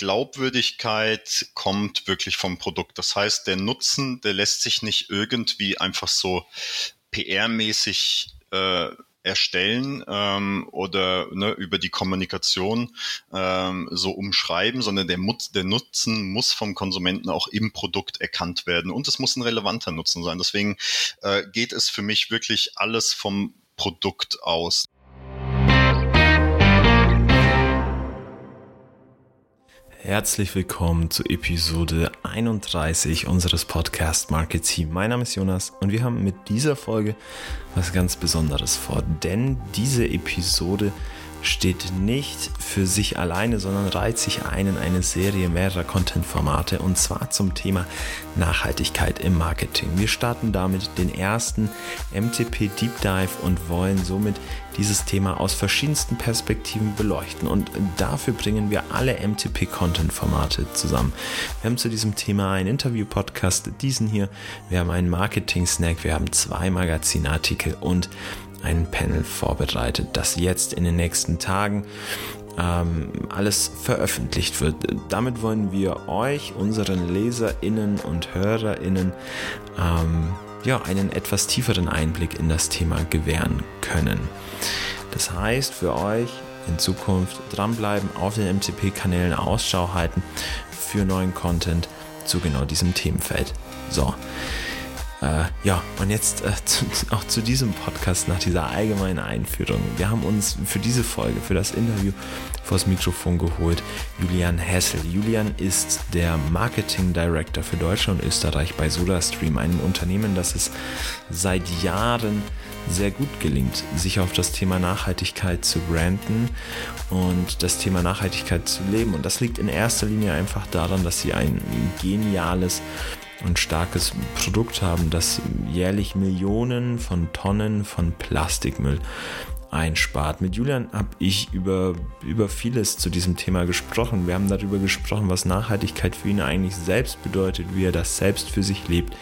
Glaubwürdigkeit kommt wirklich vom Produkt. Das heißt, der Nutzen, der lässt sich nicht irgendwie einfach so PR-mäßig äh, erstellen ähm, oder ne, über die Kommunikation ähm, so umschreiben, sondern der, Mut, der Nutzen muss vom Konsumenten auch im Produkt erkannt werden und es muss ein relevanter Nutzen sein. Deswegen äh, geht es für mich wirklich alles vom Produkt aus. Herzlich willkommen zu Episode 31 unseres Podcast Market Team. Mein Name ist Jonas und wir haben mit dieser Folge was ganz Besonderes vor, denn diese Episode steht nicht für sich alleine, sondern reiht sich ein in eine Serie mehrerer Content-Formate und zwar zum Thema Nachhaltigkeit im Marketing. Wir starten damit den ersten MTP Deep Dive und wollen somit dieses Thema aus verschiedensten Perspektiven beleuchten und dafür bringen wir alle MTP-Content-Formate zusammen. Wir haben zu diesem Thema einen Interview-Podcast, diesen hier, wir haben einen Marketing-Snack, wir haben zwei Magazinartikel und ein Panel vorbereitet, das jetzt in den nächsten Tagen ähm, alles veröffentlicht wird. Damit wollen wir euch, unseren LeserInnen und HörerInnen, ähm, ja, einen etwas tieferen Einblick in das Thema gewähren können. Das heißt für euch in Zukunft dranbleiben, auf den MCP-Kanälen Ausschau halten für neuen Content zu genau diesem Themenfeld. So, äh, ja, und jetzt äh, zu, auch zu diesem Podcast nach dieser allgemeinen Einführung. Wir haben uns für diese Folge, für das Interview vors Mikrofon geholt, Julian Hessel. Julian ist der Marketing Director für Deutschland und Österreich bei SodaStream, einem Unternehmen, das es seit Jahren sehr gut gelingt, sich auf das Thema Nachhaltigkeit zu branden und das Thema Nachhaltigkeit zu leben. Und das liegt in erster Linie einfach daran, dass sie ein geniales und starkes Produkt haben, das jährlich Millionen von Tonnen von Plastikmüll einspart. Mit Julian habe ich über, über vieles zu diesem Thema gesprochen. Wir haben darüber gesprochen, was Nachhaltigkeit für ihn eigentlich selbst bedeutet, wie er das selbst für sich lebt.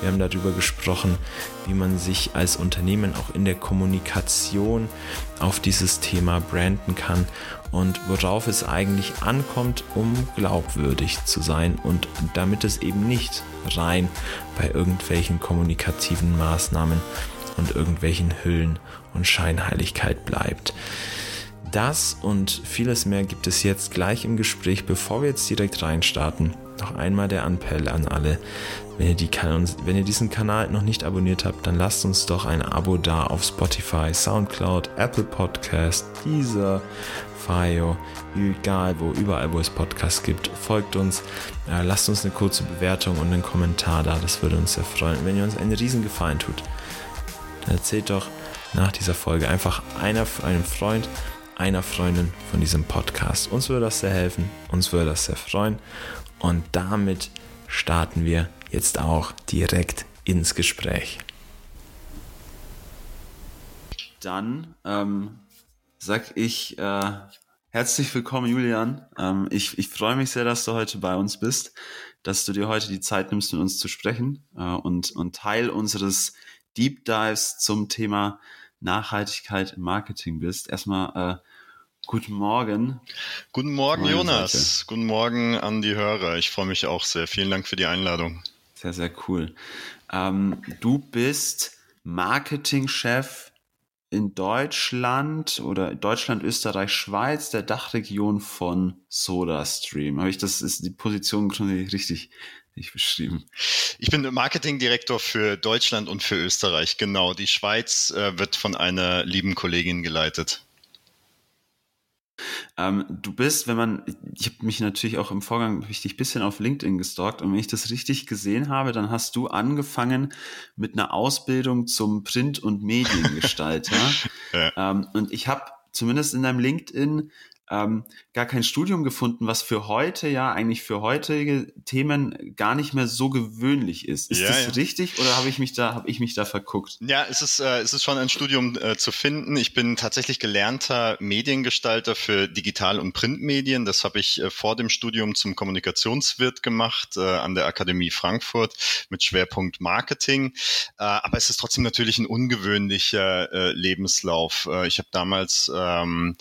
Wir haben darüber gesprochen, wie man sich als Unternehmen auch in der Kommunikation auf dieses Thema branden kann und worauf es eigentlich ankommt, um glaubwürdig zu sein und damit es eben nicht rein bei irgendwelchen kommunikativen Maßnahmen und irgendwelchen Hüllen und Scheinheiligkeit bleibt. Das und vieles mehr gibt es jetzt gleich im Gespräch. Bevor wir jetzt direkt reinstarten, noch einmal der Appell an alle. Wenn ihr, die wenn ihr diesen Kanal noch nicht abonniert habt, dann lasst uns doch ein Abo da auf Spotify, Soundcloud, Apple Podcast, Deezer, Fio, egal wo, überall wo es Podcasts gibt. Folgt uns, äh, lasst uns eine kurze Bewertung und einen Kommentar da, das würde uns sehr freuen. Wenn ihr uns einen riesen Gefallen tut, dann erzählt doch nach dieser Folge einfach einer, einem Freund, einer Freundin von diesem Podcast. Uns würde das sehr helfen, uns würde das sehr freuen. Und damit starten wir jetzt auch direkt ins Gespräch. Dann ähm, sag ich äh, herzlich willkommen, Julian. Ähm, ich, ich freue mich sehr, dass du heute bei uns bist, dass du dir heute die Zeit nimmst, mit uns zu sprechen äh, und, und Teil unseres Deep Dives zum Thema Nachhaltigkeit im Marketing bist. Erstmal äh, guten Morgen. Guten Morgen, Jonas. Seite. Guten Morgen an die Hörer. Ich freue mich auch sehr. Vielen Dank für die Einladung. Sehr, sehr cool. Ähm, du bist Marketingchef in Deutschland oder Deutschland, Österreich, Schweiz, der Dachregion von SodaStream. Habe ich das ist die Position richtig nicht beschrieben. Ich bin Marketingdirektor für Deutschland und für Österreich, genau. Die Schweiz äh, wird von einer lieben Kollegin geleitet. Ähm, du bist, wenn man, ich habe mich natürlich auch im Vorgang richtig bisschen auf LinkedIn gestalkt und wenn ich das richtig gesehen habe, dann hast du angefangen mit einer Ausbildung zum Print- und Mediengestalter. ja. ähm, und ich habe zumindest in deinem LinkedIn ähm, gar kein Studium gefunden, was für heute ja eigentlich für heutige Themen gar nicht mehr so gewöhnlich ist. Ist ja, das ja. richtig oder habe ich mich da habe ich mich da verguckt? Ja, es ist äh, es ist schon ein Studium äh, zu finden. Ich bin tatsächlich gelernter Mediengestalter für Digital- und Printmedien. Das habe ich äh, vor dem Studium zum Kommunikationswirt gemacht äh, an der Akademie Frankfurt mit Schwerpunkt Marketing. Äh, aber es ist trotzdem natürlich ein ungewöhnlicher äh, Lebenslauf. Äh, ich habe damals ähm,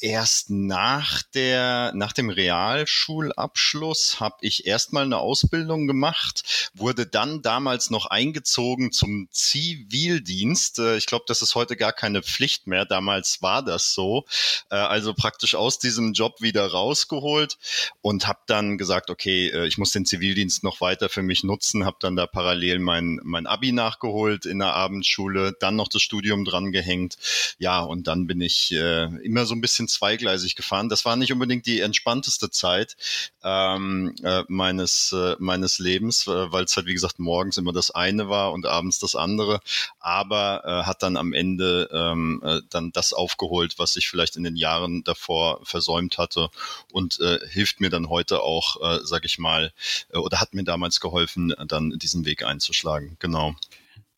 erst nach der, nach dem Realschulabschluss habe ich erstmal eine Ausbildung gemacht, wurde dann damals noch eingezogen zum Zivildienst. Äh, ich glaube, das ist heute gar keine Pflicht mehr. Damals war das so. Äh, also praktisch aus diesem Job wieder rausgeholt und habe dann gesagt, okay, äh, ich muss den Zivildienst noch weiter für mich nutzen, habe dann da parallel mein, mein Abi nachgeholt in der Abendschule, dann noch das Studium dran gehängt. Ja, und dann bin ich immer so ein bisschen zweigleisig gefahren. Das war nicht unbedingt die entspannteste Zeit ähm, äh, meines, äh, meines Lebens, äh, weil es halt, wie gesagt, morgens immer das eine war und abends das andere. Aber äh, hat dann am Ende ähm, äh, dann das aufgeholt, was ich vielleicht in den Jahren davor versäumt hatte und äh, hilft mir dann heute auch, äh, sag ich mal, äh, oder hat mir damals geholfen, dann diesen Weg einzuschlagen. Genau.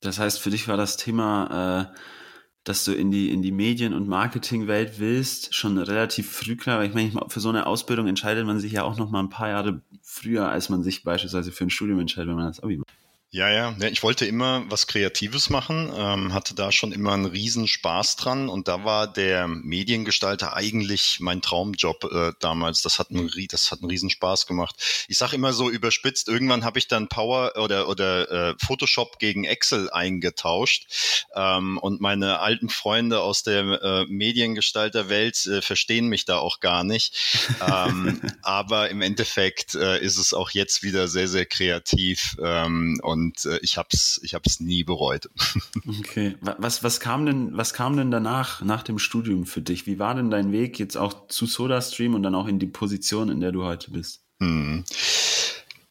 Das heißt, für dich war das Thema äh dass du in die, in die Medien- und Marketingwelt willst, schon relativ früh klar. Ich meine, für so eine Ausbildung entscheidet man sich ja auch noch mal ein paar Jahre früher, als man sich beispielsweise für ein Studium entscheidet, wenn man das Abi macht. Ja, ja, ich wollte immer was Kreatives machen, ähm, hatte da schon immer einen riesen Spaß dran und da war der Mediengestalter eigentlich mein Traumjob äh, damals. Das hat einen, das hat einen riesen Spaß gemacht. Ich sage immer so überspitzt, irgendwann habe ich dann Power oder oder äh, Photoshop gegen Excel eingetauscht ähm, und meine alten Freunde aus der äh, Mediengestalterwelt äh, verstehen mich da auch gar nicht. ähm, aber im Endeffekt äh, ist es auch jetzt wieder sehr sehr kreativ ähm, und und äh, ich habe es ich hab's nie bereut. Okay, was, was, kam denn, was kam denn danach, nach dem Studium für dich? Wie war denn dein Weg jetzt auch zu SodaStream und dann auch in die Position, in der du heute bist? Hm.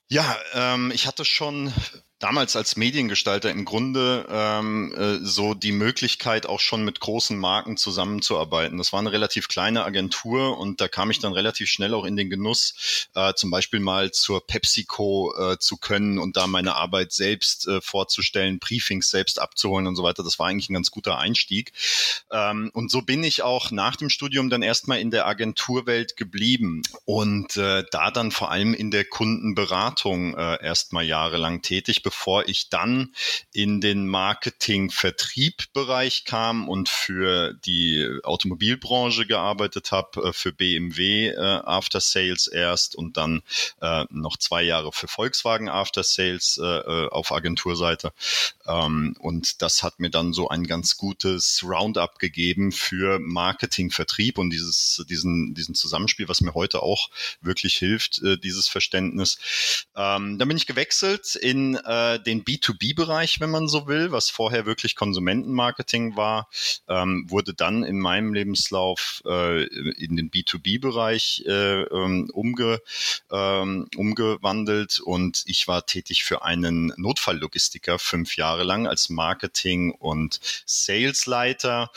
Ja, ähm, ich hatte schon damals als Mediengestalter im Grunde ähm, äh, so die Möglichkeit, auch schon mit großen Marken zusammenzuarbeiten. Das war eine relativ kleine Agentur und da kam ich dann relativ schnell auch in den Genuss, äh, zum Beispiel mal zur PepsiCo äh, zu können und da meine Arbeit selbst äh, vorzustellen, Briefings selbst abzuholen und so weiter. Das war eigentlich ein ganz guter Einstieg. Ähm, und so bin ich auch nach dem Studium dann erstmal in der Agenturwelt geblieben und äh, da dann vor allem in der Kundenberatung äh, erstmal jahrelang tätig bevor ich dann in den Marketing-Vertrieb-Bereich kam und für die Automobilbranche gearbeitet habe, äh, für BMW äh, After Sales erst und dann äh, noch zwei Jahre für Volkswagen After Sales äh, äh, auf Agenturseite. Ähm, und das hat mir dann so ein ganz gutes Roundup gegeben für Marketing, Vertrieb und dieses, diesen, diesen Zusammenspiel, was mir heute auch wirklich hilft, äh, dieses Verständnis. Ähm, dann bin ich gewechselt in äh, den B2B-Bereich, wenn man so will, was vorher wirklich Konsumentenmarketing war, ähm, wurde dann in meinem Lebenslauf äh, in den B2B-Bereich äh, ähm, umge, ähm, umgewandelt und ich war tätig für einen Notfalllogistiker fünf Jahre lang als Marketing- und Salesleiter.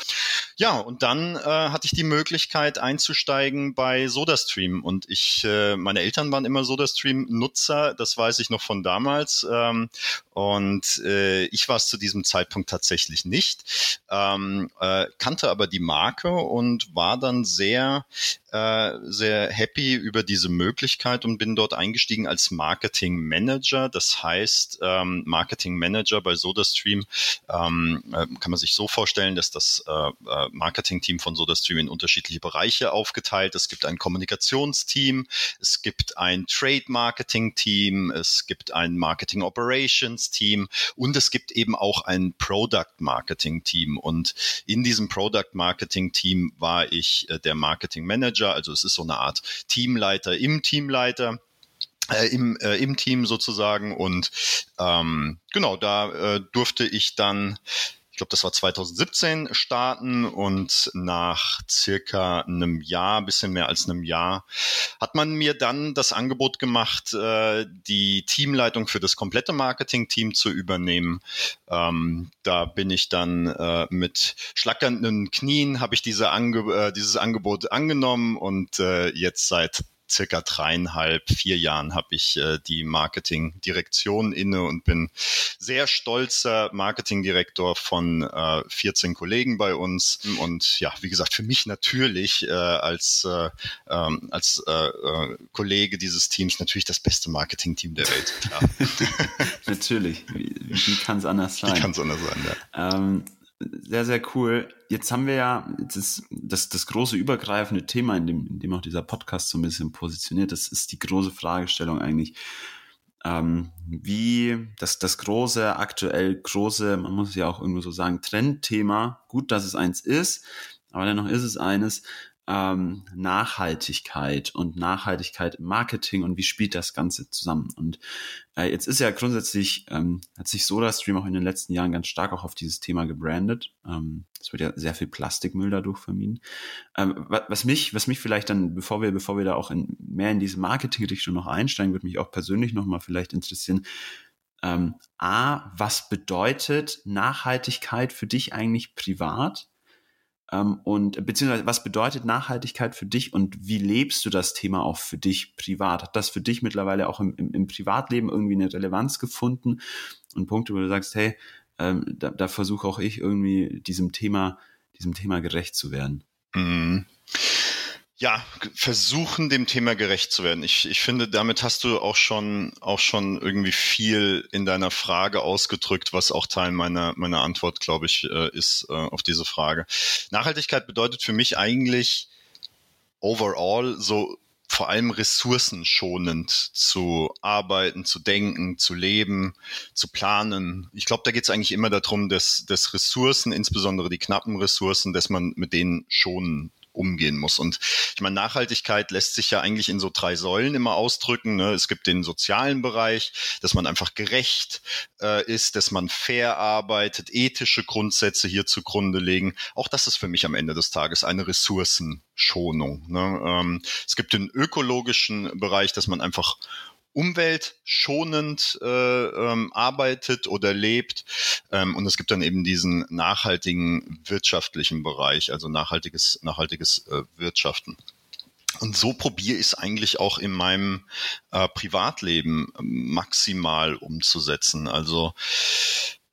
Ja, und dann äh, hatte ich die Möglichkeit einzusteigen bei SodaStream und ich, äh, meine Eltern waren immer SodaStream-Nutzer, das weiß ich noch von damals. Ähm, und äh, ich war es zu diesem Zeitpunkt tatsächlich nicht, ähm, äh, kannte aber die Marke und war dann sehr äh, sehr happy über diese Möglichkeit und bin dort eingestiegen als Marketing Manager. Das heißt, ähm, Marketing Manager bei SodaStream ähm, äh, kann man sich so vorstellen, dass das äh, äh, Marketing-Team von SodaStream in unterschiedliche Bereiche aufgeteilt. Es gibt ein Kommunikationsteam, es gibt ein Trade-Marketing-Team, es gibt ein Marketing Operations-Team und es gibt eben auch ein Product-Marketing-Team. Und in diesem Product-Marketing-Team war ich äh, der Marketing Manager also es ist so eine Art Teamleiter im Teamleiter. Äh, im, äh, im Team sozusagen und ähm, genau da äh, durfte ich dann glaube, das war 2017 starten und nach circa einem Jahr, bisschen mehr als einem Jahr, hat man mir dann das Angebot gemacht, äh, die Teamleitung für das komplette Marketing-Team zu übernehmen. Ähm, da bin ich dann äh, mit schlackernden Knien, habe ich diese Ange äh, dieses Angebot angenommen und äh, jetzt seit circa dreieinhalb, vier Jahren habe ich äh, die Marketingdirektion inne und bin sehr stolzer Marketingdirektor von äh, 14 Kollegen bei uns. Und ja, wie gesagt, für mich natürlich äh, als, äh, ähm, als äh, äh, Kollege dieses Teams natürlich das beste Marketingteam der Welt. natürlich. Wie, wie kann es anders sein? Wie kann es anders sein, ja. Ähm, sehr, sehr cool. Jetzt haben wir ja das, das, das große übergreifende Thema, in dem, in dem auch dieser Podcast so ein bisschen positioniert. Das ist die große Fragestellung eigentlich. Ähm, wie das, das große, aktuell große, man muss ja auch irgendwo so sagen, Trendthema, gut, dass es eins ist, aber dennoch ist es eines, ähm, Nachhaltigkeit und Nachhaltigkeit im Marketing und wie spielt das Ganze zusammen. Und äh, jetzt ist ja grundsätzlich, ähm, hat sich SodaStream auch in den letzten Jahren ganz stark auch auf dieses Thema gebrandet. Ähm, es wird ja sehr viel Plastikmüll dadurch vermieden. Ähm, was mich, was mich vielleicht dann, bevor wir, bevor wir da auch in, mehr in diese Marketing-Richtung noch einsteigen, würde mich auch persönlich nochmal vielleicht interessieren, ähm, A, was bedeutet Nachhaltigkeit für dich eigentlich privat? Ähm, und beziehungsweise was bedeutet Nachhaltigkeit für dich und wie lebst du das Thema auch für dich privat? Hat das für dich mittlerweile auch im, im, im Privatleben irgendwie eine Relevanz gefunden? Und Punkte, wo du sagst, hey, ähm, da, da versuche auch ich irgendwie diesem Thema, diesem Thema gerecht zu werden. Mhm ja, versuchen, dem Thema gerecht zu werden. Ich, ich finde, damit hast du auch schon, auch schon irgendwie viel in deiner Frage ausgedrückt, was auch Teil meiner, meiner Antwort, glaube ich, äh, ist äh, auf diese Frage. Nachhaltigkeit bedeutet für mich eigentlich overall so vor allem ressourcenschonend zu arbeiten, zu denken, zu leben, zu planen. Ich glaube, da geht es eigentlich immer darum, dass, dass Ressourcen, insbesondere die knappen Ressourcen, dass man mit denen schonen umgehen muss. Und ich meine, Nachhaltigkeit lässt sich ja eigentlich in so drei Säulen immer ausdrücken. Ne? Es gibt den sozialen Bereich, dass man einfach gerecht äh, ist, dass man fair arbeitet, ethische Grundsätze hier zugrunde legen. Auch das ist für mich am Ende des Tages eine Ressourcenschonung. Ne? Ähm, es gibt den ökologischen Bereich, dass man einfach umweltschonend äh, ähm, arbeitet oder lebt. Ähm, und es gibt dann eben diesen nachhaltigen wirtschaftlichen Bereich, also nachhaltiges, nachhaltiges äh, Wirtschaften. Und so probiere ich es eigentlich auch in meinem äh, Privatleben maximal umzusetzen. Also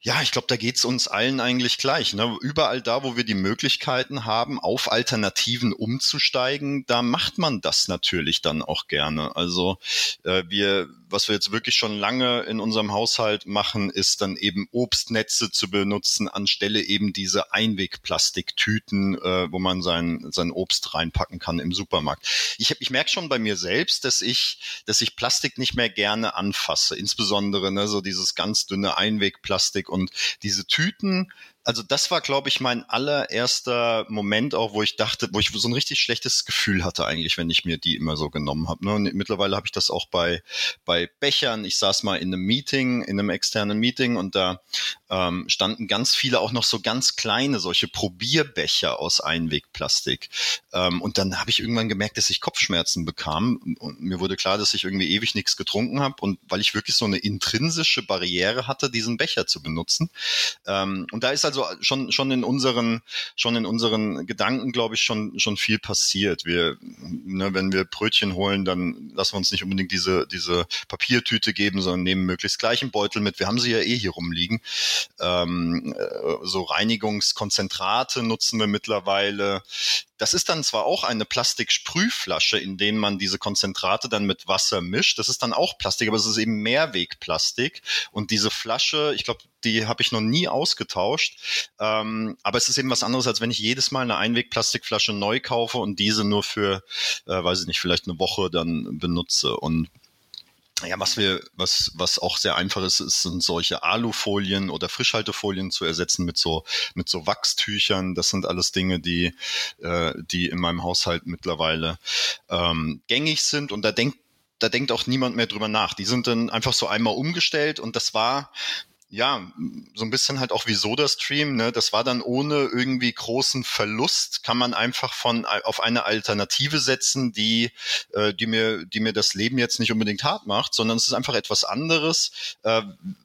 ja, ich glaube, da geht's uns allen eigentlich gleich. Ne? Überall da, wo wir die Möglichkeiten haben, auf Alternativen umzusteigen, da macht man das natürlich dann auch gerne. Also äh, wir was wir jetzt wirklich schon lange in unserem Haushalt machen, ist dann eben Obstnetze zu benutzen, anstelle eben diese Einwegplastiktüten, äh, wo man sein, sein Obst reinpacken kann im Supermarkt. Ich, hab, ich merke schon bei mir selbst, dass ich, dass ich Plastik nicht mehr gerne anfasse, insbesondere ne, so dieses ganz dünne Einwegplastik und diese Tüten, also das war, glaube ich, mein allererster Moment auch, wo ich dachte, wo ich so ein richtig schlechtes Gefühl hatte eigentlich, wenn ich mir die immer so genommen habe. Ne? Und mittlerweile habe ich das auch bei, bei Bechern. Ich saß mal in einem Meeting, in einem externen Meeting und da ähm, standen ganz viele auch noch so ganz kleine, solche Probierbecher aus Einwegplastik. Ähm, und dann habe ich irgendwann gemerkt, dass ich Kopfschmerzen bekam. Und mir wurde klar, dass ich irgendwie ewig nichts getrunken habe. Und weil ich wirklich so eine intrinsische Barriere hatte, diesen Becher zu benutzen. Ähm, und da ist also also schon, schon in unseren, schon in unseren Gedanken, glaube ich, schon, schon viel passiert. Wir, ne, wenn wir Brötchen holen, dann lassen wir uns nicht unbedingt diese, diese Papiertüte geben, sondern nehmen möglichst gleichen Beutel mit. Wir haben sie ja eh hier rumliegen. Ähm, äh, so Reinigungskonzentrate nutzen wir mittlerweile. Das ist dann zwar auch eine Plastiksprühflasche, in denen man diese Konzentrate dann mit Wasser mischt. Das ist dann auch Plastik, aber es ist eben Mehrwegplastik. Und diese Flasche, ich glaube, die habe ich noch nie ausgetauscht. Ähm, aber es ist eben was anderes, als wenn ich jedes Mal eine Einwegplastikflasche neu kaufe und diese nur für, äh, weiß ich nicht, vielleicht eine Woche dann benutze. Und ja, was wir, was, was auch sehr einfach ist, ist, sind solche Alufolien oder Frischhaltefolien zu ersetzen mit so, mit so Wachstüchern. Das sind alles Dinge, die, äh, die in meinem Haushalt mittlerweile ähm, gängig sind. Und da denkt, da denkt auch niemand mehr drüber nach. Die sind dann einfach so einmal umgestellt und das war ja, so ein bisschen halt auch wie SodaStream, ne? Das war dann ohne irgendwie großen Verlust, kann man einfach von auf eine Alternative setzen, die, äh, die mir, die mir das Leben jetzt nicht unbedingt hart macht, sondern es ist einfach etwas anderes, äh,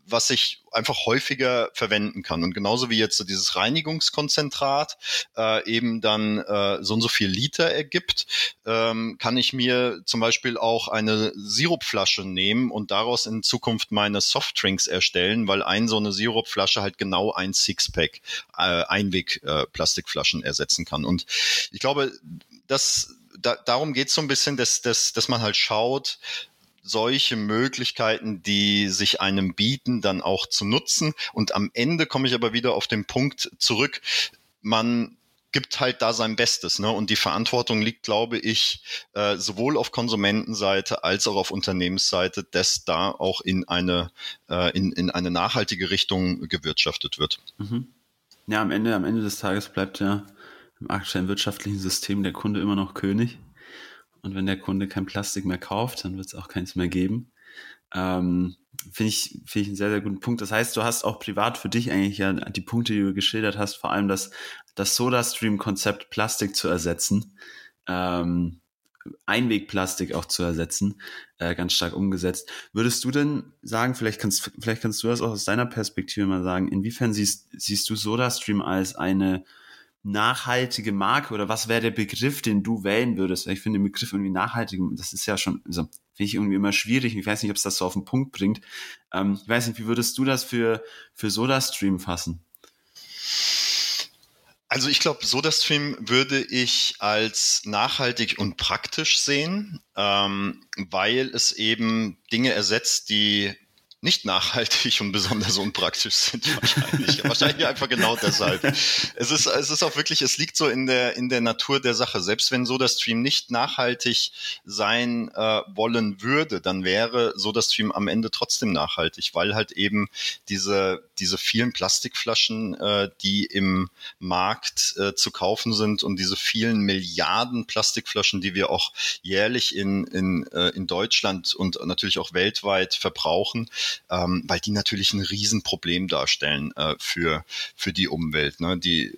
was ich einfach häufiger verwenden kann. Und genauso wie jetzt so dieses Reinigungskonzentrat äh, eben dann äh, so und so viel Liter ergibt, ähm, kann ich mir zum Beispiel auch eine Sirupflasche nehmen und daraus in Zukunft meine Softdrinks erstellen, weil ein so eine Sirupflasche halt genau ein Sixpack äh, Einweg-Plastikflaschen äh, ersetzen kann. Und ich glaube, das da, darum geht es so ein bisschen, dass, dass, dass man halt schaut, solche Möglichkeiten, die sich einem bieten, dann auch zu nutzen. Und am Ende komme ich aber wieder auf den Punkt zurück. Man gibt halt da sein Bestes. Ne? Und die Verantwortung liegt, glaube ich, äh, sowohl auf Konsumentenseite als auch auf Unternehmensseite, dass da auch in eine, äh, in, in eine nachhaltige Richtung gewirtschaftet wird. Mhm. Ja, am Ende, am Ende des Tages bleibt ja im aktuellen wirtschaftlichen System der Kunde immer noch König. Und wenn der Kunde kein Plastik mehr kauft, dann wird es auch keins mehr geben. Ähm, Finde ich, finde ich einen sehr, sehr guten Punkt. Das heißt, du hast auch privat für dich eigentlich ja die Punkte, die du geschildert hast, vor allem das, das Soda-Stream-Konzept Plastik zu ersetzen, ähm, Einwegplastik auch zu ersetzen, äh, ganz stark umgesetzt. Würdest du denn sagen, vielleicht kannst, vielleicht kannst du das auch aus deiner Perspektive mal sagen, inwiefern siehst, siehst du SodaStream als eine nachhaltige Marke oder was wäre der Begriff, den du wählen würdest? Ich finde den Begriff irgendwie nachhaltig, das ist ja schon, also finde ich irgendwie immer schwierig. Ich weiß nicht, ob es das so auf den Punkt bringt. Ähm, ich weiß nicht, wie würdest du das für, für SodaStream fassen? Also ich glaube, SodaStream würde ich als nachhaltig und praktisch sehen, ähm, weil es eben Dinge ersetzt, die nicht nachhaltig und besonders unpraktisch sind wahrscheinlich. wahrscheinlich einfach genau deshalb. Es ist, es ist auch wirklich, es liegt so in der, in der Natur der Sache. Selbst wenn so das Stream nicht nachhaltig sein äh, wollen würde, dann wäre so das Stream am Ende trotzdem nachhaltig, weil halt eben diese, diese vielen Plastikflaschen, äh, die im Markt äh, zu kaufen sind und diese vielen Milliarden Plastikflaschen, die wir auch jährlich in, in, äh, in Deutschland und natürlich auch weltweit verbrauchen, ähm, weil die natürlich ein Riesenproblem darstellen äh, für, für die Umwelt. Ne? Die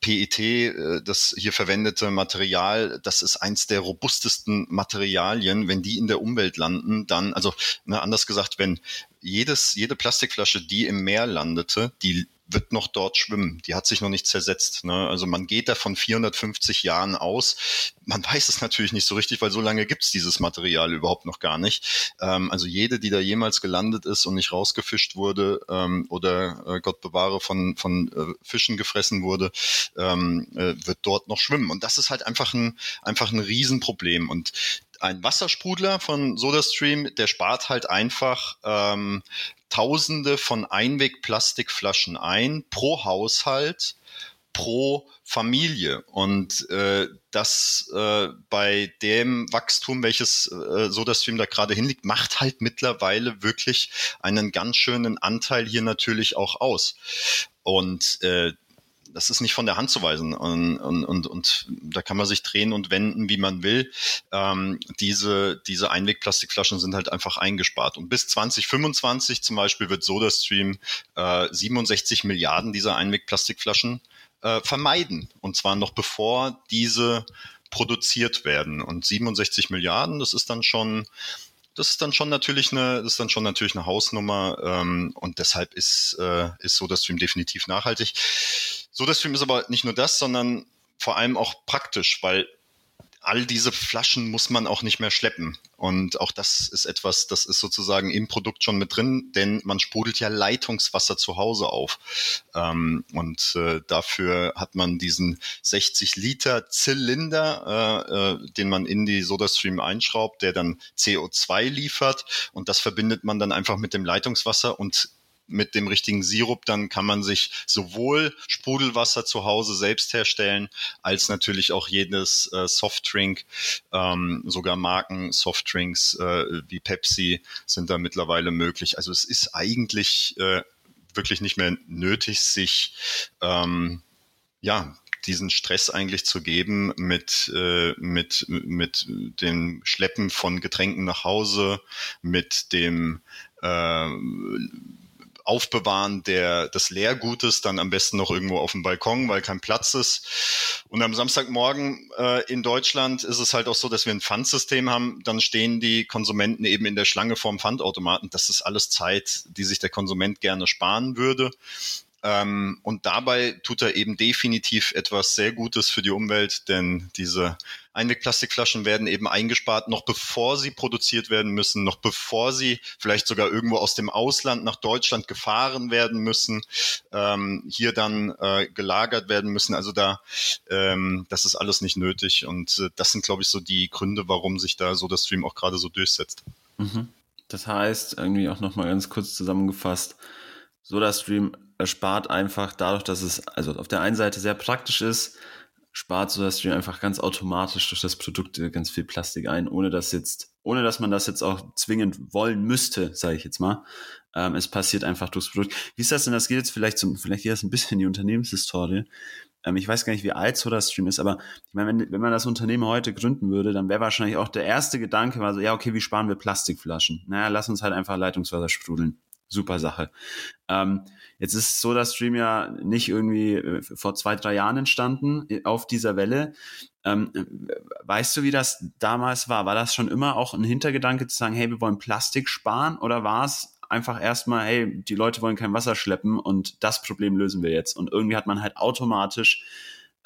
PET, äh, das hier verwendete Material, das ist eins der robustesten Materialien. Wenn die in der Umwelt landen, dann, also ne, anders gesagt, wenn jedes, jede Plastikflasche, die im Meer landete, die wird noch dort schwimmen. Die hat sich noch nicht zersetzt. Ne? Also man geht da von 450 Jahren aus. Man weiß es natürlich nicht so richtig, weil so lange gibt's dieses Material überhaupt noch gar nicht. Ähm, also jede, die da jemals gelandet ist und nicht rausgefischt wurde ähm, oder äh, Gott bewahre von, von äh, Fischen gefressen wurde, ähm, äh, wird dort noch schwimmen. Und das ist halt einfach ein, einfach ein Riesenproblem. Und ein Wassersprudler von SodaStream, der spart halt einfach ähm, Tausende von Einwegplastikflaschen ein pro Haushalt, pro Familie. Und äh, das äh, bei dem Wachstum, welches äh, SodaStream da gerade hinliegt, macht halt mittlerweile wirklich einen ganz schönen Anteil hier natürlich auch aus. Und äh, das ist nicht von der Hand zu weisen. Und, und, und, und da kann man sich drehen und wenden, wie man will. Ähm, diese, diese Einwegplastikflaschen sind halt einfach eingespart. Und bis 2025 zum Beispiel wird SodaStream äh, 67 Milliarden dieser Einwegplastikflaschen äh, vermeiden. Und zwar noch bevor diese produziert werden. Und 67 Milliarden, das ist dann schon das ist dann schon natürlich eine, das ist dann schon natürlich eine Hausnummer ähm, und deshalb ist, äh, ist so das Stream definitiv nachhaltig. So das Stream ist aber nicht nur das, sondern vor allem auch praktisch, weil all diese Flaschen muss man auch nicht mehr schleppen. Und auch das ist etwas, das ist sozusagen im Produkt schon mit drin, denn man sprudelt ja Leitungswasser zu Hause auf. Ähm, und äh, dafür hat man diesen 60 Liter Zylinder, äh, äh, den man in die SodaStream einschraubt, der dann CO2 liefert. Und das verbindet man dann einfach mit dem Leitungswasser und mit dem richtigen Sirup, dann kann man sich sowohl Sprudelwasser zu Hause selbst herstellen, als natürlich auch jedes äh, Softdrink, ähm, sogar Marken Softdrinks äh, wie Pepsi sind da mittlerweile möglich. Also es ist eigentlich äh, wirklich nicht mehr nötig, sich ähm, ja diesen Stress eigentlich zu geben mit, äh, mit, mit dem Schleppen von Getränken nach Hause, mit dem äh, Aufbewahren der, des Leergutes dann am besten noch irgendwo auf dem Balkon, weil kein Platz ist. Und am Samstagmorgen äh, in Deutschland ist es halt auch so, dass wir ein Pfandsystem haben. Dann stehen die Konsumenten eben in der Schlange vorm Pfandautomaten. Das ist alles Zeit, die sich der Konsument gerne sparen würde. Ähm, und dabei tut er eben definitiv etwas sehr Gutes für die Umwelt, denn diese Einwegplastikflaschen werden eben eingespart, noch bevor sie produziert werden müssen, noch bevor sie vielleicht sogar irgendwo aus dem Ausland nach Deutschland gefahren werden müssen, ähm, hier dann äh, gelagert werden müssen. Also da, ähm, das ist alles nicht nötig. Und äh, das sind, glaube ich, so die Gründe, warum sich da so das Stream auch gerade so durchsetzt. Mhm. Das heißt, irgendwie auch nochmal ganz kurz zusammengefasst, SodaStream erspart einfach dadurch, dass es also auf der einen Seite sehr praktisch ist, spart SodaStream einfach ganz automatisch durch das Produkt ganz viel Plastik ein, ohne dass jetzt, ohne dass man das jetzt auch zwingend wollen müsste, sage ich jetzt mal. Ähm, es passiert einfach durchs Produkt. Wie ist das denn? Das geht jetzt vielleicht zum, vielleicht geht das ein bisschen in die Unternehmenshistorie. Ähm, ich weiß gar nicht, wie alt SodaStream ist, aber ich meine, wenn, wenn man das Unternehmen heute gründen würde, dann wäre wahrscheinlich auch der erste Gedanke war so, ja, okay, wie sparen wir Plastikflaschen? Naja, lass uns halt einfach Leitungswasser sprudeln. Super Sache. Ähm, jetzt ist SodaStream ja nicht irgendwie äh, vor zwei, drei Jahren entstanden äh, auf dieser Welle. Ähm, weißt du, wie das damals war? War das schon immer auch ein Hintergedanke zu sagen, hey, wir wollen Plastik sparen? Oder war es einfach erstmal, hey, die Leute wollen kein Wasser schleppen und das Problem lösen wir jetzt? Und irgendwie hat man halt automatisch,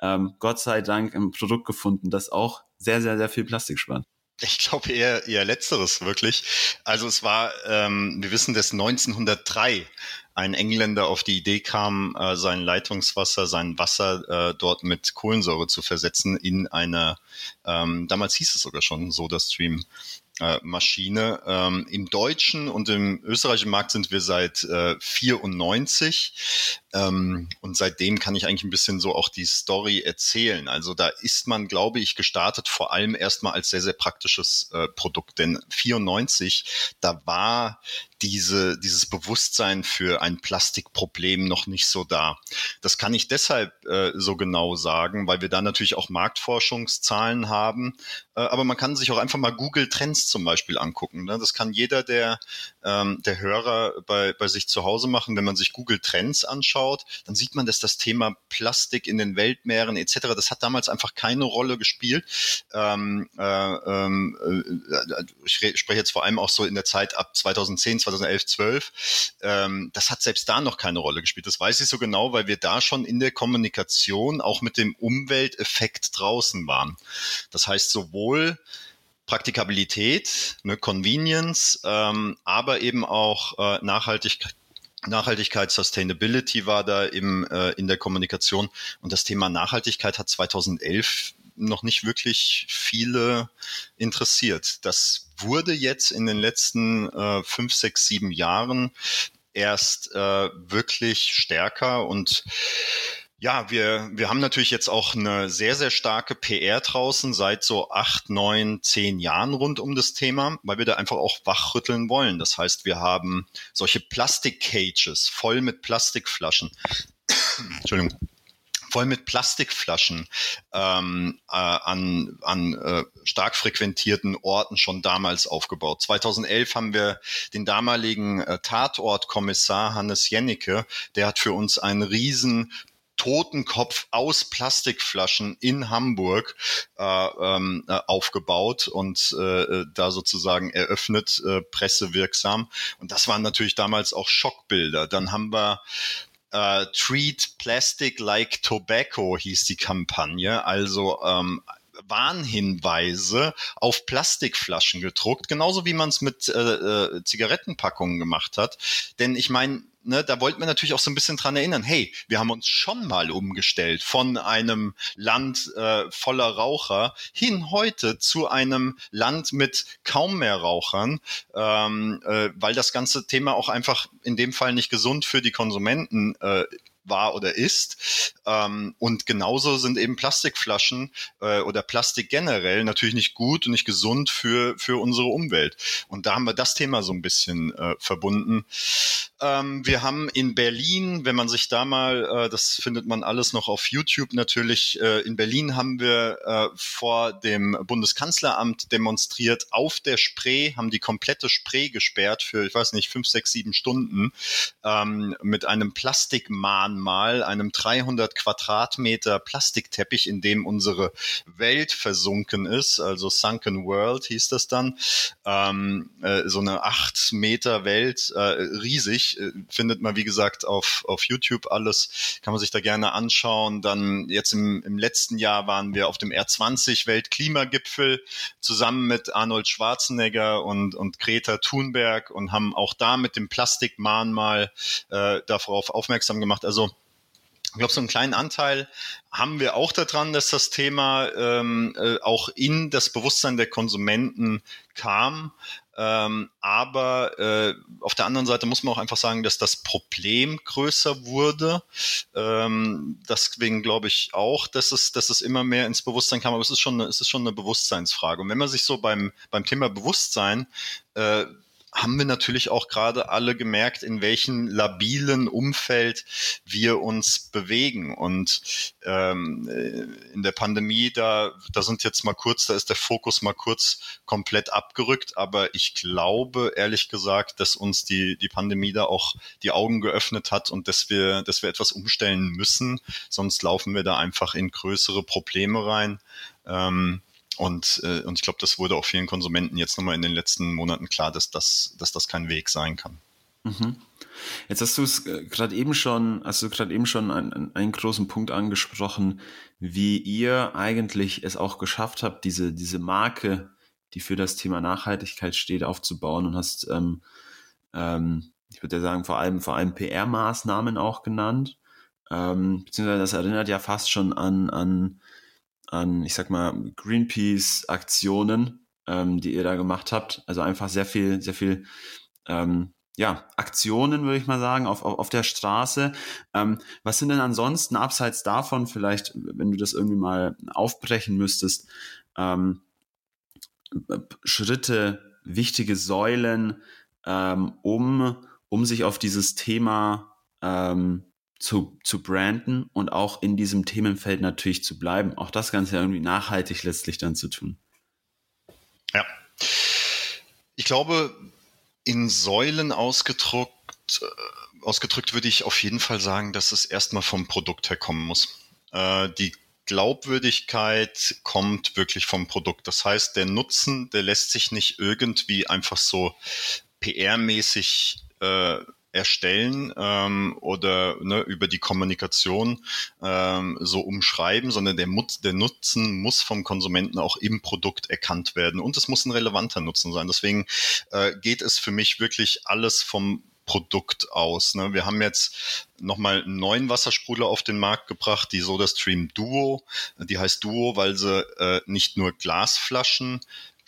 ähm, Gott sei Dank, ein Produkt gefunden, das auch sehr, sehr, sehr viel Plastik spart. Ich glaube eher, eher letzteres wirklich. Also es war, ähm, wir wissen, dass 1903 ein Engländer auf die Idee kam, äh, sein Leitungswasser, sein Wasser äh, dort mit Kohlensäure zu versetzen in einer, ähm, damals hieß es sogar schon SodaStream äh, Maschine. Ähm, Im deutschen und im österreichischen Markt sind wir seit äh, 94 ähm, und seitdem kann ich eigentlich ein bisschen so auch die Story erzählen. Also da ist man, glaube ich, gestartet vor allem erstmal als sehr, sehr praktisches äh, Produkt. Denn 94, da war diese, dieses Bewusstsein für ein Plastikproblem noch nicht so da. Das kann ich deshalb äh, so genau sagen, weil wir da natürlich auch Marktforschungszahlen haben. Äh, aber man kann sich auch einfach mal Google Trends zum Beispiel angucken. Ne? Das kann jeder der, ähm, der Hörer bei, bei sich zu Hause machen. Wenn man sich Google Trends anschaut, dann sieht man, dass das Thema Plastik in den Weltmeeren etc., das hat damals einfach keine Rolle gespielt. Ähm, äh, ähm, äh, ich spreche jetzt vor allem auch so in der Zeit ab 2010, 2011, 12. Ähm, das hat selbst da noch keine Rolle gespielt. Das weiß ich so genau, weil wir da schon in der Kommunikation auch mit dem Umwelteffekt draußen waren. Das heißt, sowohl Praktikabilität, ne, Convenience, ähm, aber eben auch äh, Nachhaltigkeit. Nachhaltigkeit, Sustainability war da im, äh, in der Kommunikation. Und das Thema Nachhaltigkeit hat 2011 noch nicht wirklich viele interessiert. Das wurde jetzt in den letzten äh, fünf, sechs, sieben Jahren erst äh, wirklich stärker und ja, wir, wir haben natürlich jetzt auch eine sehr, sehr starke PR draußen seit so acht, neun, zehn Jahren rund um das Thema, weil wir da einfach auch wachrütteln wollen. Das heißt, wir haben solche Plastik-Cages voll mit Plastikflaschen. Entschuldigung voll mit Plastikflaschen ähm, äh, an, an äh, stark frequentierten Orten schon damals aufgebaut. 2011 haben wir den damaligen äh, Tatortkommissar Hannes Jennecke, der hat für uns einen riesen Totenkopf aus Plastikflaschen in Hamburg äh, ähm, äh, aufgebaut und äh, da sozusagen eröffnet, äh, pressewirksam. Und das waren natürlich damals auch Schockbilder. Dann haben wir äh, Treat Plastic Like Tobacco hieß die Kampagne, also ähm, Warnhinweise auf Plastikflaschen gedruckt, genauso wie man es mit äh, äh, Zigarettenpackungen gemacht hat. Denn ich meine, ne, da wollten wir natürlich auch so ein bisschen dran erinnern, hey, wir haben uns schon mal umgestellt von einem Land äh, voller Raucher hin heute zu einem Land mit kaum mehr Rauchern, ähm, äh, weil das ganze Thema auch einfach in dem Fall nicht gesund für die Konsumenten äh, war oder ist. Ähm, und genauso sind eben Plastikflaschen äh, oder Plastik generell natürlich nicht gut und nicht gesund für, für unsere Umwelt. Und da haben wir das Thema so ein bisschen äh, verbunden. Ähm, wir haben in Berlin, wenn man sich da mal, äh, das findet man alles noch auf YouTube natürlich, äh, in Berlin haben wir äh, vor dem Bundeskanzleramt demonstriert auf der Spree, haben die komplette Spree gesperrt für, ich weiß nicht, fünf, sechs, sieben Stunden ähm, mit einem Plastikmahn Mahnmal, einem 300 Quadratmeter Plastikteppich, in dem unsere Welt versunken ist, also Sunken World hieß das dann, ähm, äh, so eine acht Meter Welt, äh, riesig, äh, findet man wie gesagt auf, auf YouTube alles, kann man sich da gerne anschauen. Dann jetzt im, im letzten Jahr waren wir auf dem R20 Weltklimagipfel zusammen mit Arnold Schwarzenegger und, und Greta Thunberg und haben auch da mit dem Plastikmahnmal äh, darauf aufmerksam gemacht. Also ich glaube, so einen kleinen Anteil haben wir auch daran, dass das Thema ähm, äh, auch in das Bewusstsein der Konsumenten kam. Ähm, aber äh, auf der anderen Seite muss man auch einfach sagen, dass das Problem größer wurde. Ähm, deswegen glaube ich auch, dass es, dass es immer mehr ins Bewusstsein kam. Aber es ist schon, eine, es ist schon eine Bewusstseinsfrage. Und wenn man sich so beim, beim Thema Bewusstsein äh, haben wir natürlich auch gerade alle gemerkt, in welchem labilen Umfeld wir uns bewegen. Und ähm, äh, in der Pandemie, da, da sind jetzt mal kurz, da ist der Fokus mal kurz komplett abgerückt. Aber ich glaube, ehrlich gesagt, dass uns die, die Pandemie da auch die Augen geöffnet hat und dass wir, dass wir etwas umstellen müssen. Sonst laufen wir da einfach in größere Probleme rein. Ähm, und, äh, und ich glaube, das wurde auch vielen Konsumenten jetzt nochmal in den letzten Monaten klar, dass das, dass das kein Weg sein kann. Mhm. Jetzt hast du es äh, gerade eben schon, also gerade eben schon einen, einen großen Punkt angesprochen, wie ihr eigentlich es auch geschafft habt, diese, diese Marke, die für das Thema Nachhaltigkeit steht, aufzubauen und hast, ähm, ähm, ich würde ja sagen, vor allem, vor allem PR-Maßnahmen auch genannt. Ähm, beziehungsweise das erinnert ja fast schon an, an an, ich sag mal, Greenpeace-Aktionen, ähm, die ihr da gemacht habt. Also einfach sehr viel, sehr viel, ähm, ja, Aktionen, würde ich mal sagen, auf, auf, auf der Straße. Ähm, was sind denn ansonsten, abseits davon, vielleicht, wenn du das irgendwie mal aufbrechen müsstest, ähm, Schritte, wichtige Säulen, ähm, um, um sich auf dieses Thema ähm, zu, zu branden und auch in diesem Themenfeld natürlich zu bleiben. Auch das Ganze irgendwie nachhaltig letztlich dann zu tun. Ja. Ich glaube, in Säulen ausgedrückt, äh, ausgedrückt würde ich auf jeden Fall sagen, dass es erstmal vom Produkt her kommen muss. Äh, die Glaubwürdigkeit kommt wirklich vom Produkt. Das heißt, der Nutzen, der lässt sich nicht irgendwie einfach so PR-mäßig äh, erstellen ähm, oder ne, über die Kommunikation ähm, so umschreiben, sondern der, Mut, der Nutzen muss vom Konsumenten auch im Produkt erkannt werden und es muss ein relevanter Nutzen sein. Deswegen äh, geht es für mich wirklich alles vom Produkt aus. Ne? Wir haben jetzt nochmal einen neuen Wassersprudler auf den Markt gebracht, die SodaStream Duo. Die heißt Duo, weil sie äh, nicht nur Glasflaschen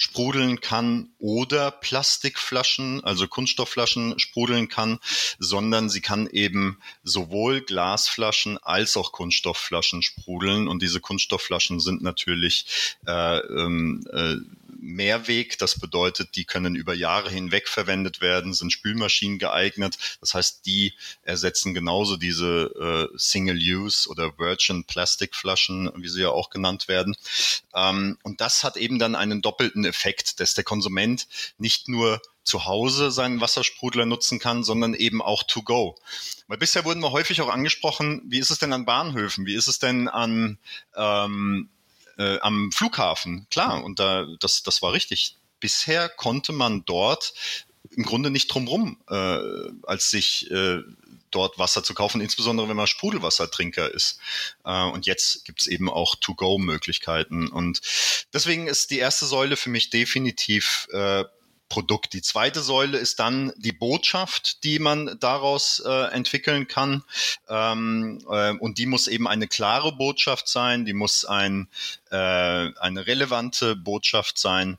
sprudeln kann oder Plastikflaschen, also Kunststoffflaschen sprudeln kann, sondern sie kann eben sowohl Glasflaschen als auch Kunststoffflaschen sprudeln. Und diese Kunststoffflaschen sind natürlich äh, ähm, äh, Mehrweg. Das bedeutet, die können über Jahre hinweg verwendet werden, sind Spülmaschinen geeignet. Das heißt, die ersetzen genauso diese äh, Single-Use oder Virgin Plastikflaschen, wie sie ja auch genannt werden. Ähm, und das hat eben dann einen doppelten Effekt, dass der Konsument nicht nur zu Hause seinen Wassersprudler nutzen kann, sondern eben auch to go. Weil bisher wurden wir häufig auch angesprochen, wie ist es denn an Bahnhöfen? Wie ist es denn an ähm, äh, am Flughafen, klar, und da, das, das war richtig. Bisher konnte man dort im Grunde nicht drumrum, äh, als sich äh, dort Wasser zu kaufen, insbesondere wenn man Sprudelwassertrinker ist. Äh, und jetzt gibt es eben auch To-Go-Möglichkeiten. Und deswegen ist die erste Säule für mich definitiv äh, Produkt. Die zweite Säule ist dann die Botschaft, die man daraus äh, entwickeln kann. Ähm, äh, und die muss eben eine klare Botschaft sein, die muss ein, äh, eine relevante Botschaft sein.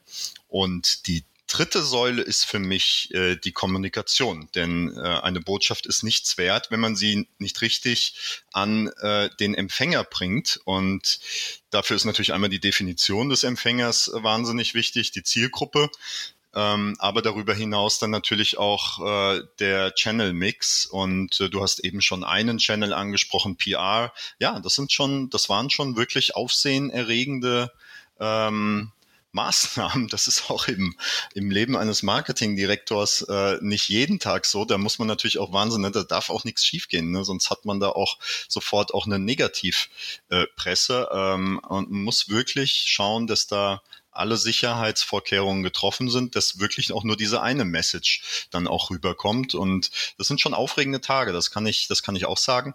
Und die dritte Säule ist für mich äh, die Kommunikation, denn äh, eine Botschaft ist nichts wert, wenn man sie nicht richtig an äh, den Empfänger bringt. Und dafür ist natürlich einmal die Definition des Empfängers wahnsinnig wichtig, die Zielgruppe. Ähm, aber darüber hinaus dann natürlich auch äh, der Channel-Mix. Und äh, du hast eben schon einen Channel angesprochen, PR. Ja, das sind schon, das waren schon wirklich aufsehenerregende ähm, Maßnahmen. Das ist auch im, im Leben eines Marketingdirektors äh, nicht jeden Tag so. Da muss man natürlich auch wahnsinnig, da darf auch nichts schiefgehen, ne? sonst hat man da auch sofort auch eine Negativpresse äh, ähm, und muss wirklich schauen, dass da alle Sicherheitsvorkehrungen getroffen sind, dass wirklich auch nur diese eine Message dann auch rüberkommt. Und das sind schon aufregende Tage, das kann ich, das kann ich auch sagen.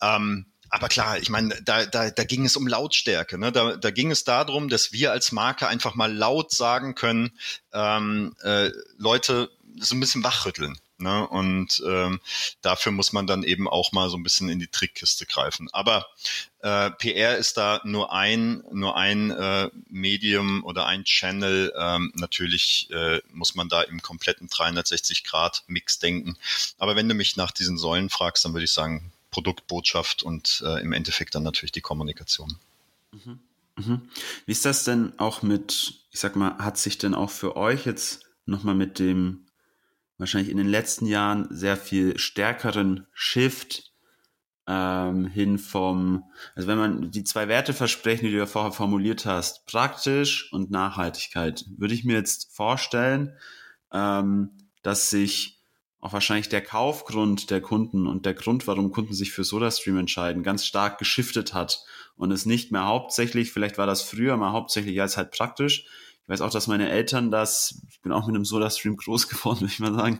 Ähm, aber klar, ich meine, da, da, da ging es um Lautstärke. Ne? Da, da ging es darum, dass wir als Marke einfach mal laut sagen können, ähm, äh, Leute, so ein bisschen wachrütteln. Ne? Und ähm, dafür muss man dann eben auch mal so ein bisschen in die Trickkiste greifen. Aber äh, PR ist da nur ein, nur ein äh, Medium oder ein Channel. Ähm, natürlich äh, muss man da im kompletten 360-Grad-Mix denken. Aber wenn du mich nach diesen Säulen fragst, dann würde ich sagen, Produktbotschaft und äh, im Endeffekt dann natürlich die Kommunikation. Mhm. Mhm. Wie ist das denn auch mit, ich sag mal, hat sich denn auch für euch jetzt nochmal mit dem wahrscheinlich in den letzten Jahren sehr viel stärkeren Shift ähm, hin vom, also wenn man die zwei Werte versprechen, die du ja vorher formuliert hast, praktisch und Nachhaltigkeit, würde ich mir jetzt vorstellen, ähm, dass sich auch wahrscheinlich der Kaufgrund der Kunden und der Grund, warum Kunden sich für SodaStream entscheiden, ganz stark geschiftet hat und es nicht mehr hauptsächlich, vielleicht war das früher mal hauptsächlich als halt praktisch. Weiß auch, dass meine Eltern das, ich bin auch mit einem SodaStream groß geworden, würde ich mal sagen.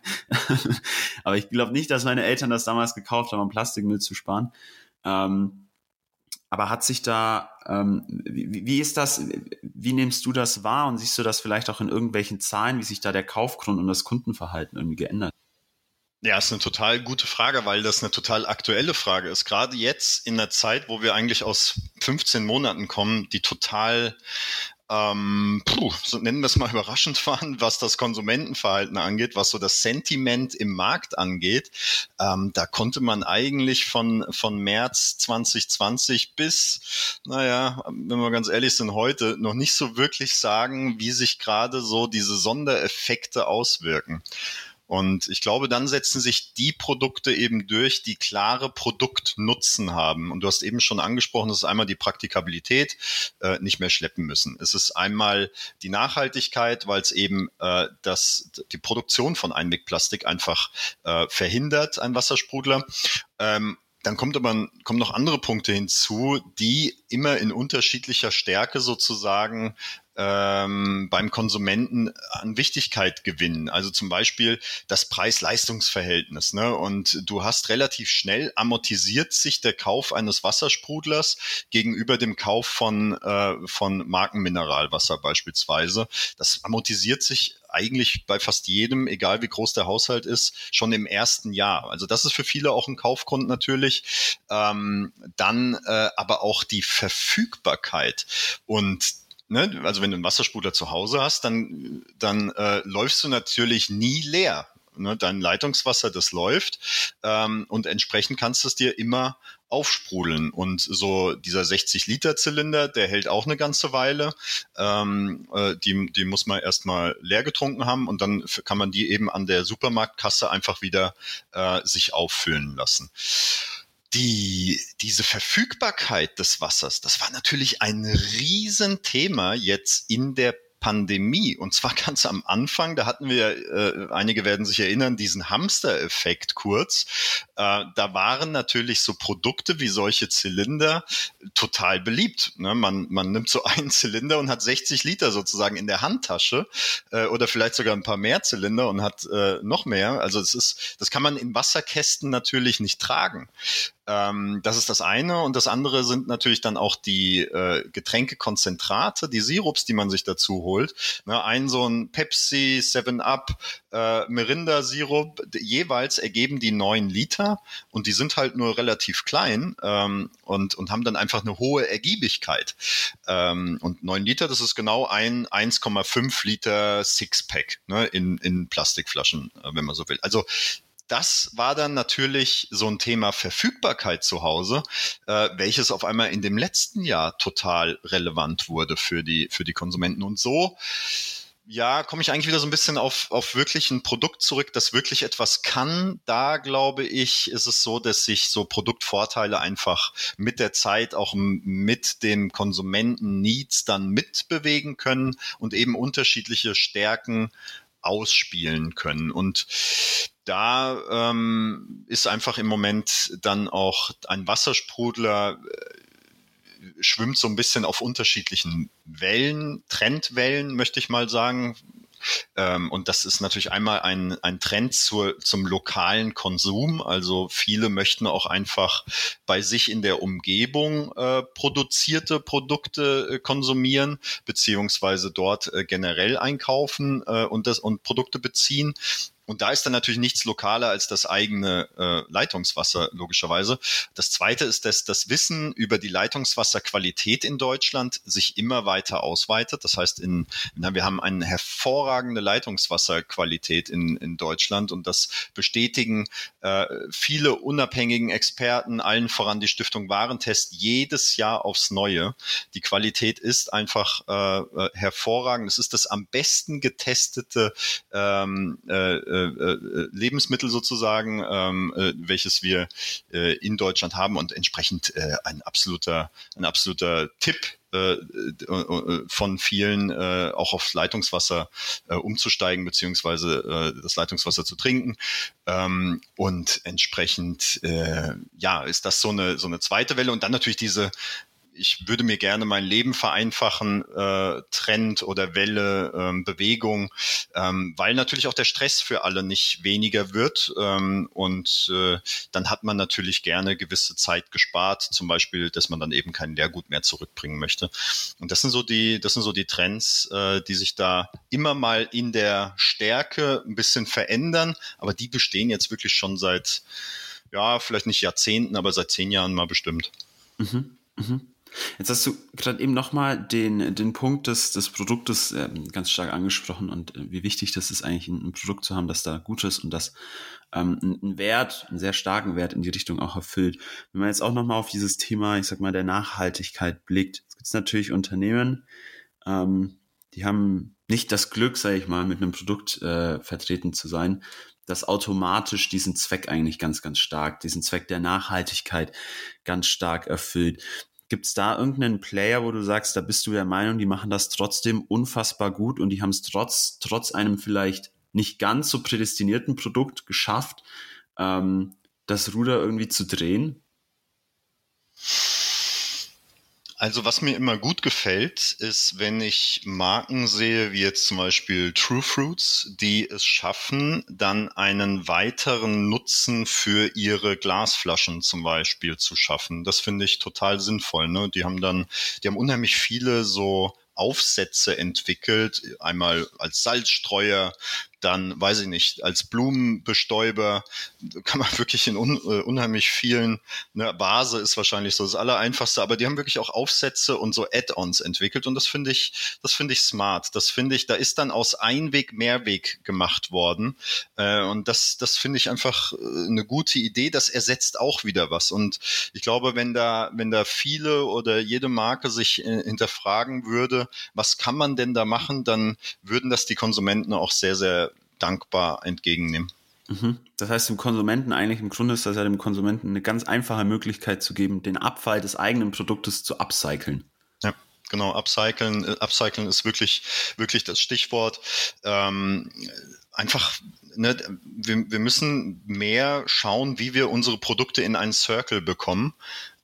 Aber ich glaube nicht, dass meine Eltern das damals gekauft haben, um Plastikmüll zu sparen. Ähm, aber hat sich da, ähm, wie, wie ist das, wie nimmst du das wahr und siehst du das vielleicht auch in irgendwelchen Zahlen, wie sich da der Kaufgrund und das Kundenverhalten irgendwie geändert? Ja, ist eine total gute Frage, weil das eine total aktuelle Frage ist. Gerade jetzt in der Zeit, wo wir eigentlich aus 15 Monaten kommen, die total ähm, puh, so nennen wir es mal überraschend waren, was das Konsumentenverhalten angeht, was so das Sentiment im Markt angeht. Ähm, da konnte man eigentlich von, von März 2020 bis, naja, wenn wir ganz ehrlich sind, heute noch nicht so wirklich sagen, wie sich gerade so diese Sondereffekte auswirken. Und ich glaube, dann setzen sich die Produkte eben durch, die klare Produktnutzen haben. Und du hast eben schon angesprochen, das ist einmal die Praktikabilität, äh, nicht mehr schleppen müssen. Es ist einmal die Nachhaltigkeit, weil es eben äh, das, die Produktion von Einwegplastik einfach äh, verhindert, ein Wassersprudler. Ähm, dann kommt aber kommen noch andere Punkte hinzu, die immer in unterschiedlicher Stärke sozusagen ähm, beim Konsumenten an Wichtigkeit gewinnen. Also zum Beispiel das Preis-Leistungs-Verhältnis. Ne? Und du hast relativ schnell amortisiert sich der Kauf eines Wassersprudlers gegenüber dem Kauf von, äh, von Markenmineralwasser beispielsweise. Das amortisiert sich eigentlich bei fast jedem, egal wie groß der Haushalt ist, schon im ersten Jahr. Also das ist für viele auch ein Kaufgrund natürlich. Ähm, dann äh, aber auch die Verfügbarkeit und ne, also wenn du einen Wassersprudler zu Hause hast, dann, dann äh, läufst du natürlich nie leer. Ne, dein Leitungswasser, das läuft ähm, und entsprechend kannst du es dir immer aufsprudeln. Und so dieser 60-Liter-Zylinder, der hält auch eine ganze Weile. Ähm, äh, die, die muss man erstmal leer getrunken haben und dann kann man die eben an der Supermarktkasse einfach wieder äh, sich auffüllen lassen die, diese Verfügbarkeit des Wassers, das war natürlich ein Riesenthema jetzt in der Pandemie. Und zwar ganz am Anfang, da hatten wir, äh, einige werden sich erinnern, diesen Hamster-Effekt kurz. Äh, da waren natürlich so Produkte wie solche Zylinder total beliebt. Ne? Man, man nimmt so einen Zylinder und hat 60 Liter sozusagen in der Handtasche äh, oder vielleicht sogar ein paar mehr Zylinder und hat äh, noch mehr. Also es ist, das kann man in Wasserkästen natürlich nicht tragen. Ähm, das ist das eine. Und das andere sind natürlich dann auch die äh, Getränkekonzentrate, die Sirups, die man sich dazu holt. Ne, ein so ein Pepsi, 7-Up, äh, Mirinda-Sirup, jeweils ergeben die neun Liter und die sind halt nur relativ klein ähm, und, und haben dann einfach eine hohe Ergiebigkeit. Ähm, und neun Liter, das ist genau ein 1,5 Liter Sixpack ne, in, in Plastikflaschen, äh, wenn man so will. Also das war dann natürlich so ein Thema Verfügbarkeit zu Hause, äh, welches auf einmal in dem letzten Jahr total relevant wurde für die, für die Konsumenten. Und so ja, komme ich eigentlich wieder so ein bisschen auf, auf wirklich ein Produkt zurück, das wirklich etwas kann. Da glaube ich, ist es so, dass sich so Produktvorteile einfach mit der Zeit auch mit dem Konsumenten-Needs dann mitbewegen können und eben unterschiedliche Stärken ausspielen können. Und da ähm, ist einfach im Moment dann auch ein Wassersprudler äh, schwimmt so ein bisschen auf unterschiedlichen Wellen, Trendwellen, möchte ich mal sagen. Ähm, und das ist natürlich einmal ein, ein Trend zur, zum lokalen Konsum. Also viele möchten auch einfach bei sich in der Umgebung äh, produzierte Produkte äh, konsumieren, beziehungsweise dort äh, generell einkaufen äh, und, das, und Produkte beziehen. Und da ist dann natürlich nichts lokaler als das eigene äh, Leitungswasser, logischerweise. Das Zweite ist, dass das Wissen über die Leitungswasserqualität in Deutschland sich immer weiter ausweitet. Das heißt, in, na, wir haben eine hervorragende Leitungswasserqualität in, in Deutschland und das bestätigen äh, viele unabhängigen Experten, allen voran die Stiftung Warentest, jedes Jahr aufs Neue. Die Qualität ist einfach äh, äh hervorragend. Es ist das am besten getestete ähm, äh, Lebensmittel sozusagen, ähm, äh, welches wir äh, in Deutschland haben und entsprechend äh, ein absoluter, ein absoluter Tipp äh, von vielen äh, auch aufs Leitungswasser äh, umzusteigen beziehungsweise äh, das Leitungswasser zu trinken. Ähm, und entsprechend äh, ja ist das so eine so eine zweite Welle. Und dann natürlich diese ich würde mir gerne mein Leben vereinfachen, äh, Trend oder Welle, ähm, Bewegung, ähm, weil natürlich auch der Stress für alle nicht weniger wird. Ähm, und äh, dann hat man natürlich gerne gewisse Zeit gespart, zum Beispiel, dass man dann eben kein Lehrgut mehr zurückbringen möchte. Und das sind so die, das sind so die Trends, äh, die sich da immer mal in der Stärke ein bisschen verändern, aber die bestehen jetzt wirklich schon seit, ja, vielleicht nicht Jahrzehnten, aber seit zehn Jahren mal bestimmt. Mhm. Mhm. Jetzt hast du gerade eben nochmal den, den Punkt des, des Produktes äh, ganz stark angesprochen und äh, wie wichtig das ist, eigentlich ein, ein, Produkt zu haben, das da gut ist und das ähm, einen Wert, einen sehr starken Wert in die Richtung auch erfüllt. Wenn man jetzt auch nochmal auf dieses Thema, ich sag mal, der Nachhaltigkeit blickt, gibt es natürlich Unternehmen, ähm, die haben nicht das Glück, sage ich mal, mit einem Produkt äh, vertreten zu sein, das automatisch diesen Zweck eigentlich ganz, ganz stark, diesen Zweck der Nachhaltigkeit ganz stark erfüllt. Gibt es da irgendeinen Player, wo du sagst, da bist du der Meinung, die machen das trotzdem unfassbar gut und die haben es trotz, trotz einem vielleicht nicht ganz so prädestinierten Produkt geschafft, ähm, das Ruder irgendwie zu drehen? Also was mir immer gut gefällt, ist, wenn ich Marken sehe, wie jetzt zum Beispiel True Fruits, die es schaffen, dann einen weiteren Nutzen für ihre Glasflaschen zum Beispiel zu schaffen. Das finde ich total sinnvoll. Ne? Die haben dann, die haben unheimlich viele so Aufsätze entwickelt, einmal als Salzstreuer, dann weiß ich nicht, als Blumenbestäuber kann man wirklich in un, äh, unheimlich vielen, ne, Vase ist wahrscheinlich so das Allereinfachste, aber die haben wirklich auch Aufsätze und so Add-ons entwickelt und das finde ich, das finde ich smart. Das finde ich, da ist dann aus Einweg Mehrweg gemacht worden äh, und das, das finde ich einfach äh, eine gute Idee. Das ersetzt auch wieder was und ich glaube, wenn da, wenn da viele oder jede Marke sich äh, hinterfragen würde, was kann man denn da machen, dann würden das die Konsumenten auch sehr, sehr dankbar entgegennehmen. Mhm. Das heißt, dem Konsumenten eigentlich im Grunde ist das ja dem Konsumenten eine ganz einfache Möglichkeit zu geben, den Abfall des eigenen Produktes zu upcyclen. Ja, genau. Upcyclen, äh, upcyclen ist wirklich, wirklich das Stichwort. Ähm, einfach Ne, wir, wir, müssen mehr schauen, wie wir unsere Produkte in einen Circle bekommen.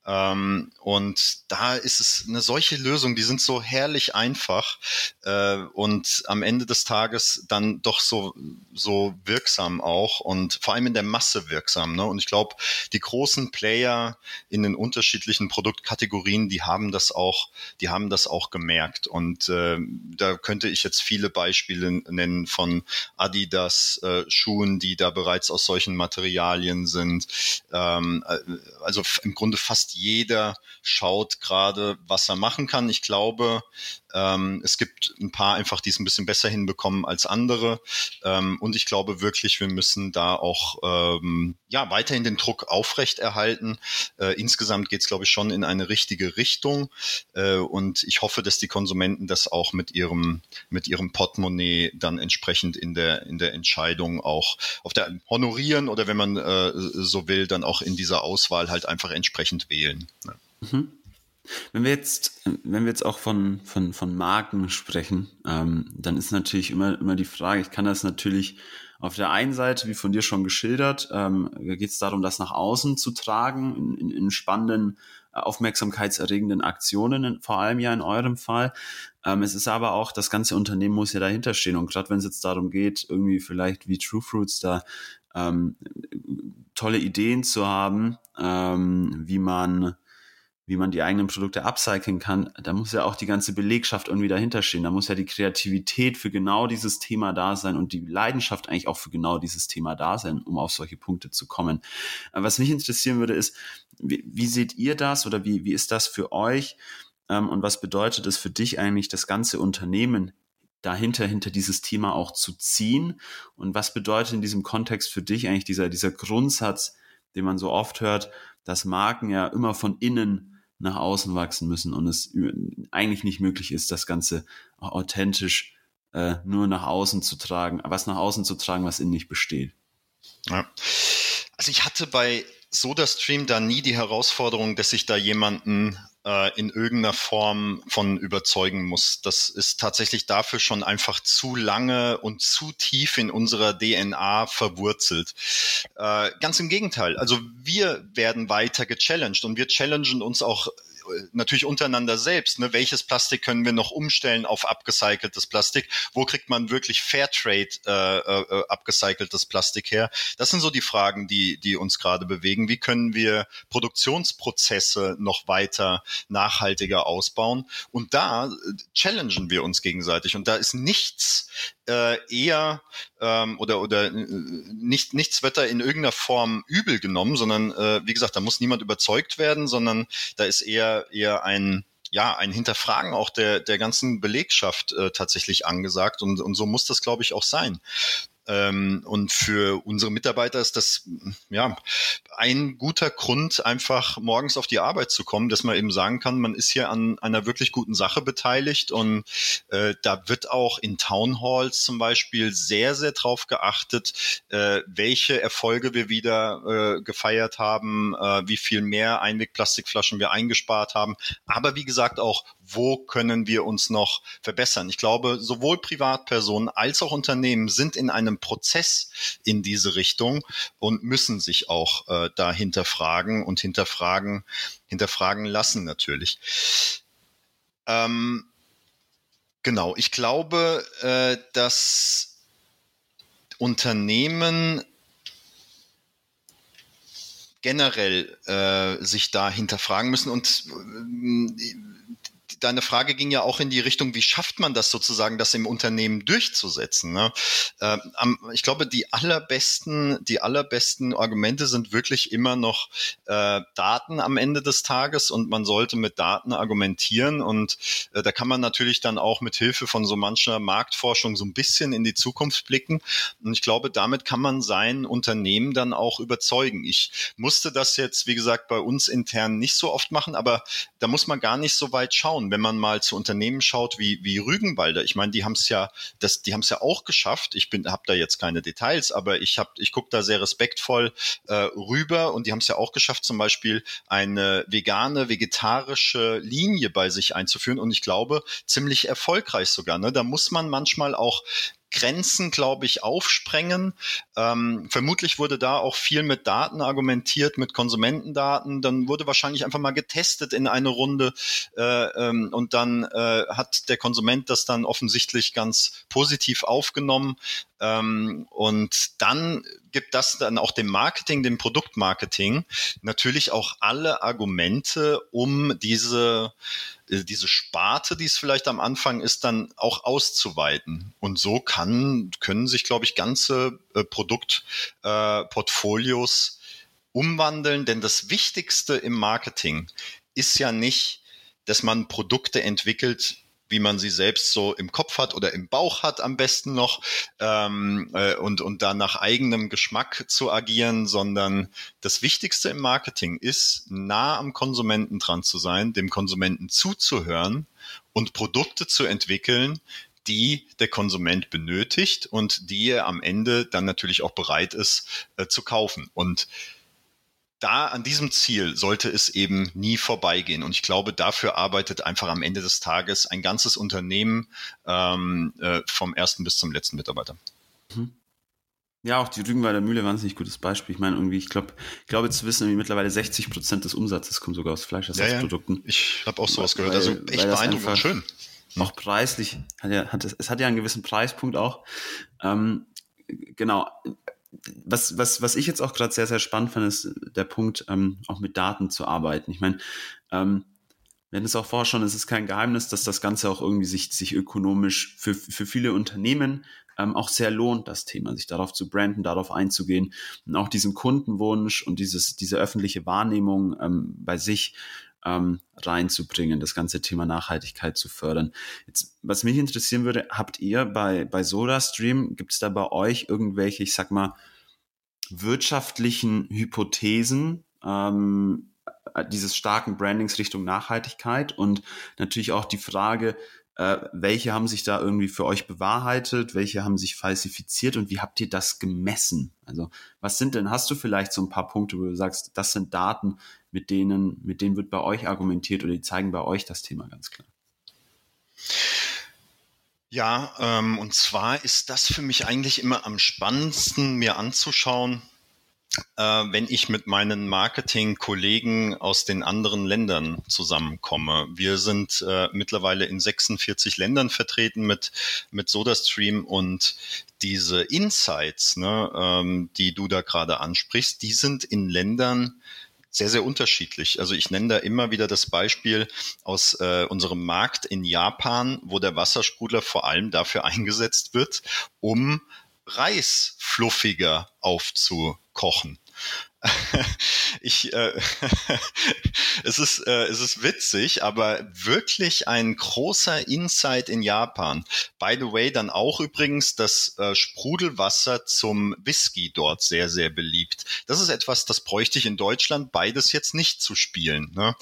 Ähm, und da ist es eine solche Lösung, die sind so herrlich einfach äh, und am Ende des Tages dann doch so, so wirksam auch und vor allem in der Masse wirksam. Ne? Und ich glaube, die großen Player in den unterschiedlichen Produktkategorien, die haben das auch, die haben das auch gemerkt. Und äh, da könnte ich jetzt viele Beispiele nennen von Adidas äh, Schuhen, die da bereits aus solchen Materialien sind. Ähm, äh, also im Grunde fast jeder schaut gerade, was er machen kann. Ich glaube, Ähm, es gibt ein paar einfach, die es ein bisschen besser hinbekommen als andere. Ähm, und ich glaube wirklich, wir müssen da auch ähm, ja weiterhin den Druck aufrechterhalten. Äh, insgesamt geht es, glaube ich, schon in eine richtige Richtung. Äh, und ich hoffe, dass die Konsumenten das auch mit ihrem mit ihrem Portemonnaie dann entsprechend in der in der Entscheidung auch auf der honorieren oder wenn man äh, so will, dann auch in dieser Auswahl halt einfach entsprechend wählen. Mhm. Wenn wir jetzt, wenn wir jetzt auch von, von, von Marken sprechen, ähm, dann ist natürlich immer, immer die Frage, ich kann das natürlich auf der einen Seite, wie von dir schon geschildert, ähm, geht es darum, das nach außen zu tragen, in, in, spannenden, äh, aufmerksamkeitserregenden Aktionen, vor allem ja in eurem Fall. Ähm, es ist aber auch, das ganze Unternehmen muss ja dahinter stehen. Und gerade wenn es jetzt darum geht, irgendwie vielleicht wie True Fruits da ähm, tolle Ideen zu haben, ähm, wie man wie man die eigenen Produkte upcyclen kann, da muss ja auch die ganze Belegschaft irgendwie dahinter stehen. Da muss ja die Kreativität für genau dieses Thema da sein und die Leidenschaft eigentlich auch für genau dieses Thema da sein, um auf solche Punkte zu kommen. Was mich interessieren würde, ist, wie, wie seht ihr das oder wie, wie ist das für euch? Ähm, und was bedeutet es für dich eigentlich, das ganze Unternehmen dahinter, hinter dieses Thema auch zu ziehen? Und was bedeutet in diesem Kontext für dich eigentlich dieser, dieser Grundsatz, den man so oft hört, dass Marken ja immer von innen nach außen wachsen müssen und es eigentlich nicht möglich ist, das Ganze authentisch äh, nur nach außen zu tragen, was nach außen zu tragen, was innen nicht besteht. Ja. Also ich hatte bei SodaStream da nie die Herausforderung, dass ich da jemanden äh, in irgendeiner Form von überzeugen muss. Das ist tatsächlich dafür schon einfach zu lange und zu tief in unserer DNA verwurzelt. Äh, ganz im Gegenteil. Also wir werden weiter gechallenged und wir challengen uns auch natürlich untereinander selbst. Ne? Welches Plastik können wir noch umstellen auf abgecyceltes Plastik? Wo kriegt man wirklich Fairtrade äh, äh, abgecyceltes Plastik her? Das sind so die Fragen, die, die uns gerade bewegen. Wie können wir Produktionsprozesse noch weiter nachhaltiger ausbauen? Und da äh, challengen wir uns gegenseitig. Und da ist nichts äh, eher ähm, oder oder äh, nicht nichts wird da in irgendeiner Form übel genommen, sondern äh, wie gesagt, da muss niemand überzeugt werden, sondern da ist eher eher ein ja, ein Hinterfragen auch der, der ganzen Belegschaft äh, tatsächlich angesagt und, und so muss das, glaube ich, auch sein. Ähm, und für unsere Mitarbeiter ist das ja ein guter Grund, einfach morgens auf die Arbeit zu kommen, dass man eben sagen kann, man ist hier an einer wirklich guten Sache beteiligt. Und äh, da wird auch in Town Halls zum Beispiel sehr, sehr drauf geachtet, äh, welche Erfolge wir wieder äh, gefeiert haben, äh, wie viel mehr Einwegplastikflaschen wir eingespart haben, aber wie gesagt auch, wo können wir uns noch verbessern. Ich glaube, sowohl Privatpersonen als auch Unternehmen sind in einem Prozess in diese Richtung und müssen sich auch äh, da hinterfragen und hinterfragen, hinterfragen lassen natürlich. Ähm, genau, ich glaube, äh, dass Unternehmen generell äh, sich da hinterfragen müssen und äh, deine Frage ging ja auch in die Richtung, wie schafft man das sozusagen, das im Unternehmen durchzusetzen? Ne? Ähm, ich glaube, die allerbesten, die allerbesten Argumente sind wirklich immer noch äh, Daten am Ende des Tages und man sollte mit Daten argumentieren und äh, da kann man natürlich dann auch mit Hilfe von so mancher Marktforschung so ein bisschen in die Zukunft blicken und ich glaube, damit kann man sein Unternehmen dann auch überzeugen. Ich musste das jetzt, wie gesagt, bei uns intern nicht so oft machen, aber da muss man gar nicht so weit schauen wenn man mal zu Unternehmen schaut wie, wie Rügenwalder, ich meine, die haben es ja, das, die haben es ja auch geschafft. Ich bin, habe da jetzt keine Details, aber ich habe, ich gucke da sehr respektvoll äh, rüber und die haben es ja auch geschafft, zum Beispiel eine vegane, vegetarische Linie bei sich einzuführen und ich glaube ziemlich erfolgreich sogar. Ne? Da muss man manchmal auch Grenzen, glaube ich, aufsprengen. Ähm, vermutlich wurde da auch viel mit Daten argumentiert, mit Konsumentendaten. Dann wurde wahrscheinlich einfach mal getestet in eine Runde äh, ähm, und dann äh, hat der Konsument das dann offensichtlich ganz positiv aufgenommen. Ähm, und dann gibt das dann auch dem Marketing, dem Produktmarketing natürlich auch alle Argumente, um diese äh, diese Sparte, die es vielleicht am Anfang ist, dann auch auszuweiten. Und so kann, können sich, glaube ich, ganze äh, Produktportfolios äh, umwandeln, denn das Wichtigste im Marketing ist ja nicht, dass man Produkte entwickelt, wie man sie selbst so im Kopf hat oder im Bauch hat am besten noch ähm, äh, und, und da nach eigenem Geschmack zu agieren, sondern das Wichtigste im Marketing ist, nah am Konsumenten dran zu sein, dem Konsumenten zuzuhören und Produkte zu entwickeln, die der Konsument benötigt und die er am Ende dann natürlich auch bereit ist äh, zu kaufen. Und da an diesem Ziel sollte es eben nie vorbeigehen. Und ich glaube, dafür arbeitet einfach am Ende des Tages ein ganzes Unternehmen ähm, äh, vom ersten bis zum letzten Mitarbeiter. Mhm. Ja, auch die Rügenwalder Mühle war ein nicht gutes Beispiel. Ich meine, irgendwie, ich glaube, ich glaube zu wissen, mittlerweile 60 Prozent des Umsatzes kommen sogar aus Fleischersatzprodukten. Ja, ja. Ich habe auch sowas gehört. Also echt beeindruckend und schön. Auch preislich, hat ja, hat, es hat ja einen gewissen Preispunkt auch. Ähm, genau, was, was, was ich jetzt auch gerade sehr, sehr spannend fand, ist der Punkt, ähm, auch mit Daten zu arbeiten. Ich meine, ähm, hatten es auch vorher schon, es ist kein Geheimnis, dass das Ganze auch irgendwie sich, sich ökonomisch für, für viele Unternehmen ähm, auch sehr lohnt, das Thema, sich darauf zu branden, darauf einzugehen und auch diesen Kundenwunsch und dieses, diese öffentliche Wahrnehmung ähm, bei sich ähm, reinzubringen, das ganze Thema Nachhaltigkeit zu fördern. Jetzt, was mich interessieren würde, habt ihr bei, bei SodaStream, gibt es da bei euch irgendwelche, ich sag mal, wirtschaftlichen Hypothesen, ähm, dieses starken Brandings Richtung Nachhaltigkeit und natürlich auch die Frage, äh, welche haben sich da irgendwie für euch bewahrheitet? Welche haben sich falsifiziert? Und wie habt ihr das gemessen? Also, was sind denn, hast du vielleicht so ein paar Punkte, wo du sagst, das sind Daten, mit denen, mit denen wird bei euch argumentiert oder die zeigen bei euch das Thema ganz klar? Ja, ähm, und zwar ist das für mich eigentlich immer am spannendsten, mir anzuschauen, wenn ich mit meinen Marketing-Kollegen aus den anderen Ländern zusammenkomme. Wir sind äh, mittlerweile in 46 Ländern vertreten mit, mit SodaStream und diese Insights, ne, ähm, die du da gerade ansprichst, die sind in Ländern sehr, sehr unterschiedlich. Also ich nenne da immer wieder das Beispiel aus äh, unserem Markt in Japan, wo der Wassersprudler vor allem dafür eingesetzt wird, um Reis fluffiger aufzukochen. ich, äh, es ist, äh, es ist witzig, aber wirklich ein großer Insight in Japan. By the way, dann auch übrigens das äh, Sprudelwasser zum Whisky dort sehr, sehr beliebt. Das ist etwas, das bräuchte ich in Deutschland beides jetzt nicht zu spielen. Ne?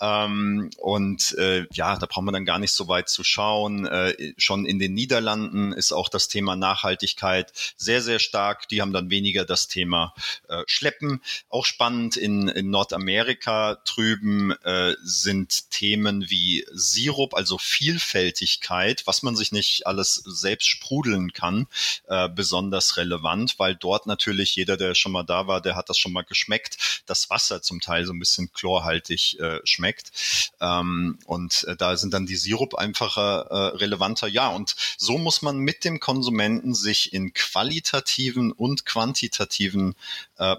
Ähm, und äh, ja, da braucht man dann gar nicht so weit zu schauen. Äh, schon in den Niederlanden ist auch das Thema Nachhaltigkeit sehr, sehr stark. Die haben dann weniger das Thema äh, Schleppen. Auch spannend in, in Nordamerika drüben äh, sind Themen wie Sirup, also Vielfältigkeit, was man sich nicht alles selbst sprudeln kann, äh, besonders relevant, weil dort natürlich jeder, der schon mal da war, der hat das schon mal geschmeckt, das Wasser zum Teil so ein bisschen chlorhaltig äh, schmeckt. Ähm, und äh, da sind dann die Sirup einfacher äh, relevanter. Ja, und so muss man mit dem Konsumenten sich in qualitativen und quantitativen äh,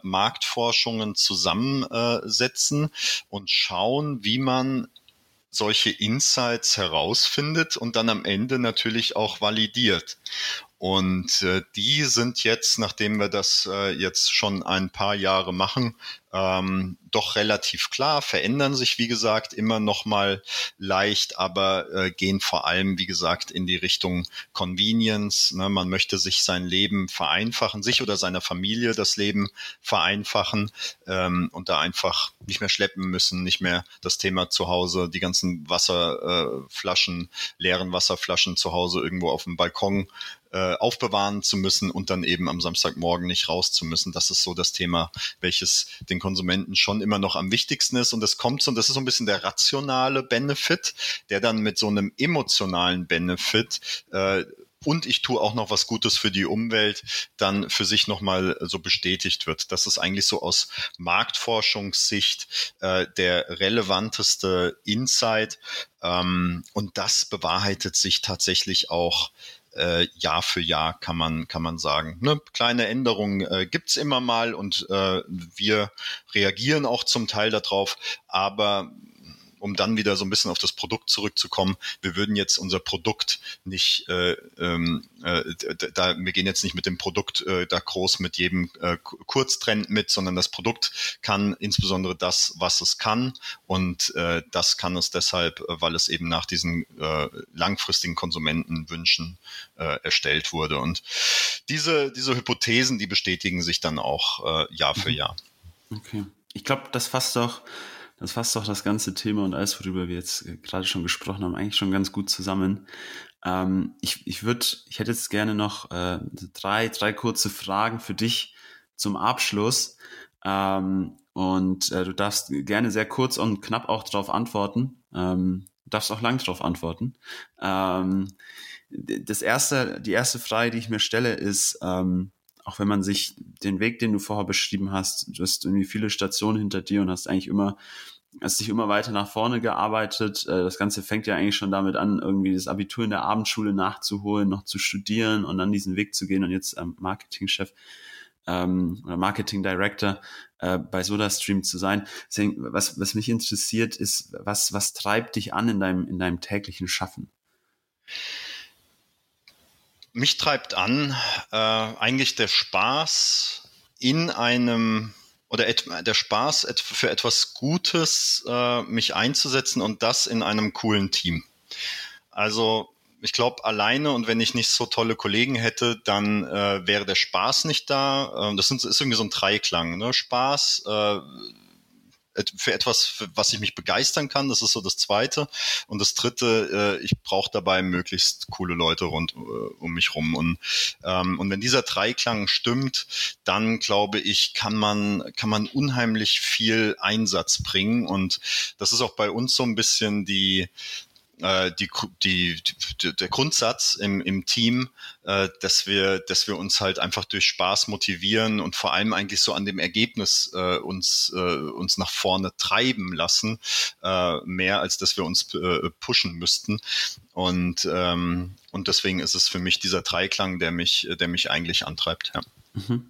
Marktforschungen zusammensetzen und schauen, wie man solche Insights herausfindet und dann am Ende natürlich auch validiert. Und äh, die sind jetzt, nachdem wir das äh, jetzt schon ein paar Jahre machen, ähm, doch relativ klar, verändern sich, wie gesagt, immer noch mal leicht, aber äh, gehen vor allem, wie gesagt, in die Richtung Convenience. Ne? Man möchte sich sein Leben vereinfachen, sich oder seiner Familie das Leben vereinfachen ähm, und da einfach nicht mehr schleppen müssen, nicht mehr das Thema zu Hause, die ganzen Wasserflaschen, äh, leeren Wasserflaschen zu Hause irgendwo auf dem Balkon äh, aufbewahren zu müssen und dann eben am Samstagmorgen nicht raus zu müssen. Das ist so das Thema, welches den Konsumenten schon immer noch am wichtigsten ist. Und es kommt so, und das ist so ein bisschen der rationale Benefit, der dann mit so einem emotionalen Benefit äh, und ich tue auch noch was Gutes für die Umwelt, dann für sich nochmal so bestätigt wird. Das ist eigentlich so aus Marktforschungssicht äh, der relevanteste Insight. Ähm, und das bewahrheitet sich tatsächlich auch äh, Jahr für Jahr kann man, kann man sagen. Ne? Kleine Änderungen äh, gibt's immer mal und äh, wir reagieren auch zum Teil darauf, aber um dann wieder so ein bisschen auf das Produkt zurückzukommen, wir würden jetzt unser Produkt nicht, äh, ähm, äh, da, wir gehen jetzt nicht mit dem Produkt äh, da groß mit jedem äh, Kurztrend mit, sondern das Produkt kann insbesondere das, was es kann und äh, das kann es deshalb, weil es eben nach diesen äh, langfristigen Konsumentenwünschen äh, erstellt wurde. Und diese, diese Hypothesen, die bestätigen sich dann auch äh, Jahr für mhm. Jahr. Okay. Ich glaube, das fasst doch das fasst doch das ganze Thema und alles, worüber wir jetzt äh, gerade schon gesprochen haben, eigentlich schon ganz gut zusammen. Ähm, ich ich würde, ich hätte jetzt gerne noch äh, drei, drei kurze Fragen für dich zum Abschluss. Ähm, und äh, du darfst gerne sehr kurz und knapp auch darauf antworten. Ähm, du darfst auch lang darauf antworten. Ähm, das erste, die erste Frage, die ich mir stelle, ist, ähm, auch wenn man sich den Weg, den du vorher beschrieben hast, du hast irgendwie viele Stationen hinter dir und hast eigentlich immer, hast dich immer weiter nach vorne gearbeitet. Äh, das Ganze fängt ja eigentlich schon damit an, irgendwie das Abitur in der Abendschule nachzuholen, noch zu studieren und dann diesen Weg zu gehen und jetzt ähm, Marketingchef ähm, oder Marketing Director äh, bei SodaStream zu sein. Deswegen, was, was mich interessiert, ist, was, was treibt dich an in deinem, in deinem täglichen Schaffen? Mich treibt an äh, eigentlich der Spaß in einem oder et, der Spaß et, für etwas Gutes äh, mich einzusetzen und das in einem coolen Team. Also ich glaube, alleine und wenn ich nicht so tolle Kollegen hätte, dann äh, wäre der Spaß nicht da. Äh, das sind, ist irgendwie so ein Dreiklang. Ne? Spaß, äh, für etwas, für was ich mich begeistern kann. Das ist so das Zweite. Und das Dritte, äh, ich brauche dabei möglichst coole Leute rund äh, um mich rum. Und, ähm, und wenn dieser Dreiklang stimmt, dann glaube ich, kann man, kann man unheimlich viel Einsatz bringen. Und das ist auch bei uns so ein bisschen die, äh, die, die, die, der Grundsatz im, im Team, äh, dass wir, dass wir uns halt einfach durch Spaß motivieren und vor allem eigentlich so an dem Ergebnis äh, uns, äh, uns nach vorne treiben lassen, äh, mehr als dass wir uns äh, pushen müssten. Und, ähm, und deswegen ist es für mich dieser Dreiklang, der mich, der mich eigentlich antreibt. Ja. Mhm.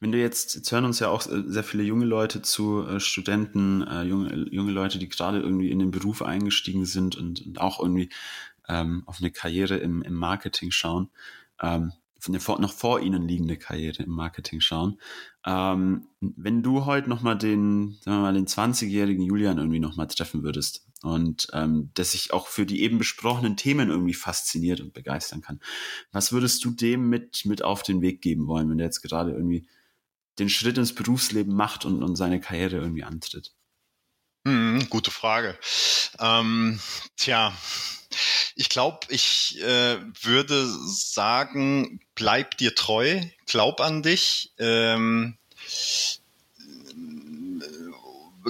Wenn du jetzt, jetzt hören uns ja auch äh, sehr viele junge Leute zu, äh, Studenten, äh, junge, junge Leute, die gerade irgendwie in den Beruf eingestiegen sind und, und auch irgendwie ähm, auf eine Karriere im, im Marketing schauen, ähm, eine vor, noch vor ihnen liegende Karriere im Marketing schauen. Ähm, wenn du heute nochmal den, sagen wir mal, den 20-jährigen Julian irgendwie nochmal treffen würdest, und ähm, das sich auch für die eben besprochenen Themen irgendwie fasziniert und begeistern kann. Was würdest du dem mit, mit auf den Weg geben wollen, wenn der jetzt gerade irgendwie den Schritt ins Berufsleben macht und, und seine Karriere irgendwie antritt? Hm, gute Frage. Ähm, tja, ich glaube, ich äh, würde sagen, bleib dir treu, glaub an dich. Ähm,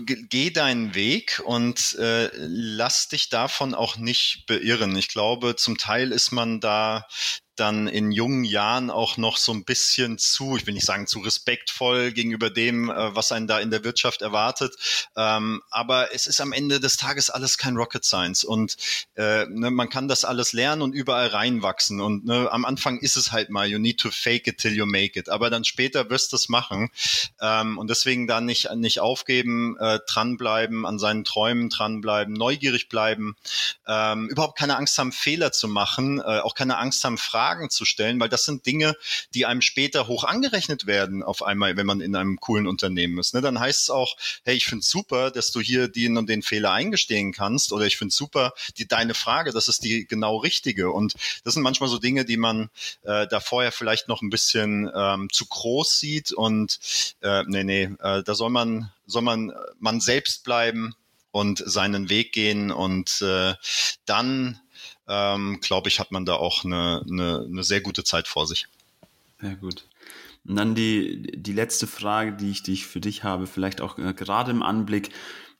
geh deinen Weg und äh, lass dich davon auch nicht beirren. Ich glaube, zum Teil ist man da dann in jungen Jahren auch noch so ein bisschen zu, ich will nicht sagen zu respektvoll gegenüber dem, äh, was einen da in der Wirtschaft erwartet. Ähm, aber es ist am Ende des Tages alles kein Rocket Science und äh, ne, man kann das alles lernen und überall reinwachsen. Und ne, am Anfang ist es halt mal, you need to fake it till you make it. Aber dann später wirst du es machen. Ähm, und deswegen dann nicht, nicht aufgeben, äh, dranbleiben, an seinen Träumen dranbleiben, neugierig bleiben, ähm, überhaupt keine Angst haben, Fehler zu machen, auch keine Angst haben, Fragen Fragen zu stellen, weil das sind Dinge, die einem später hoch angerechnet werden auf einmal, wenn man in einem coolen Unternehmen ist. Ne? Dann heißt es auch, hey, ich finde super, dass du hier den und den Fehler eingestehen kannst oder ich finde super, die, deine Frage, das ist die genau richtige. Und das sind manchmal so Dinge, die man äh, da vorher vielleicht noch ein bisschen ähm, zu groß sieht und äh, nee, nee, äh, da soll man, soll man man selbst bleiben und seinen Weg gehen und äh, dann ähm, glaube ich, hat man da auch eine, eine, eine sehr gute Zeit vor sich. Sehr gut. Und dann die, die letzte Frage, die ich, die ich für dich habe, vielleicht auch äh, gerade im Anblick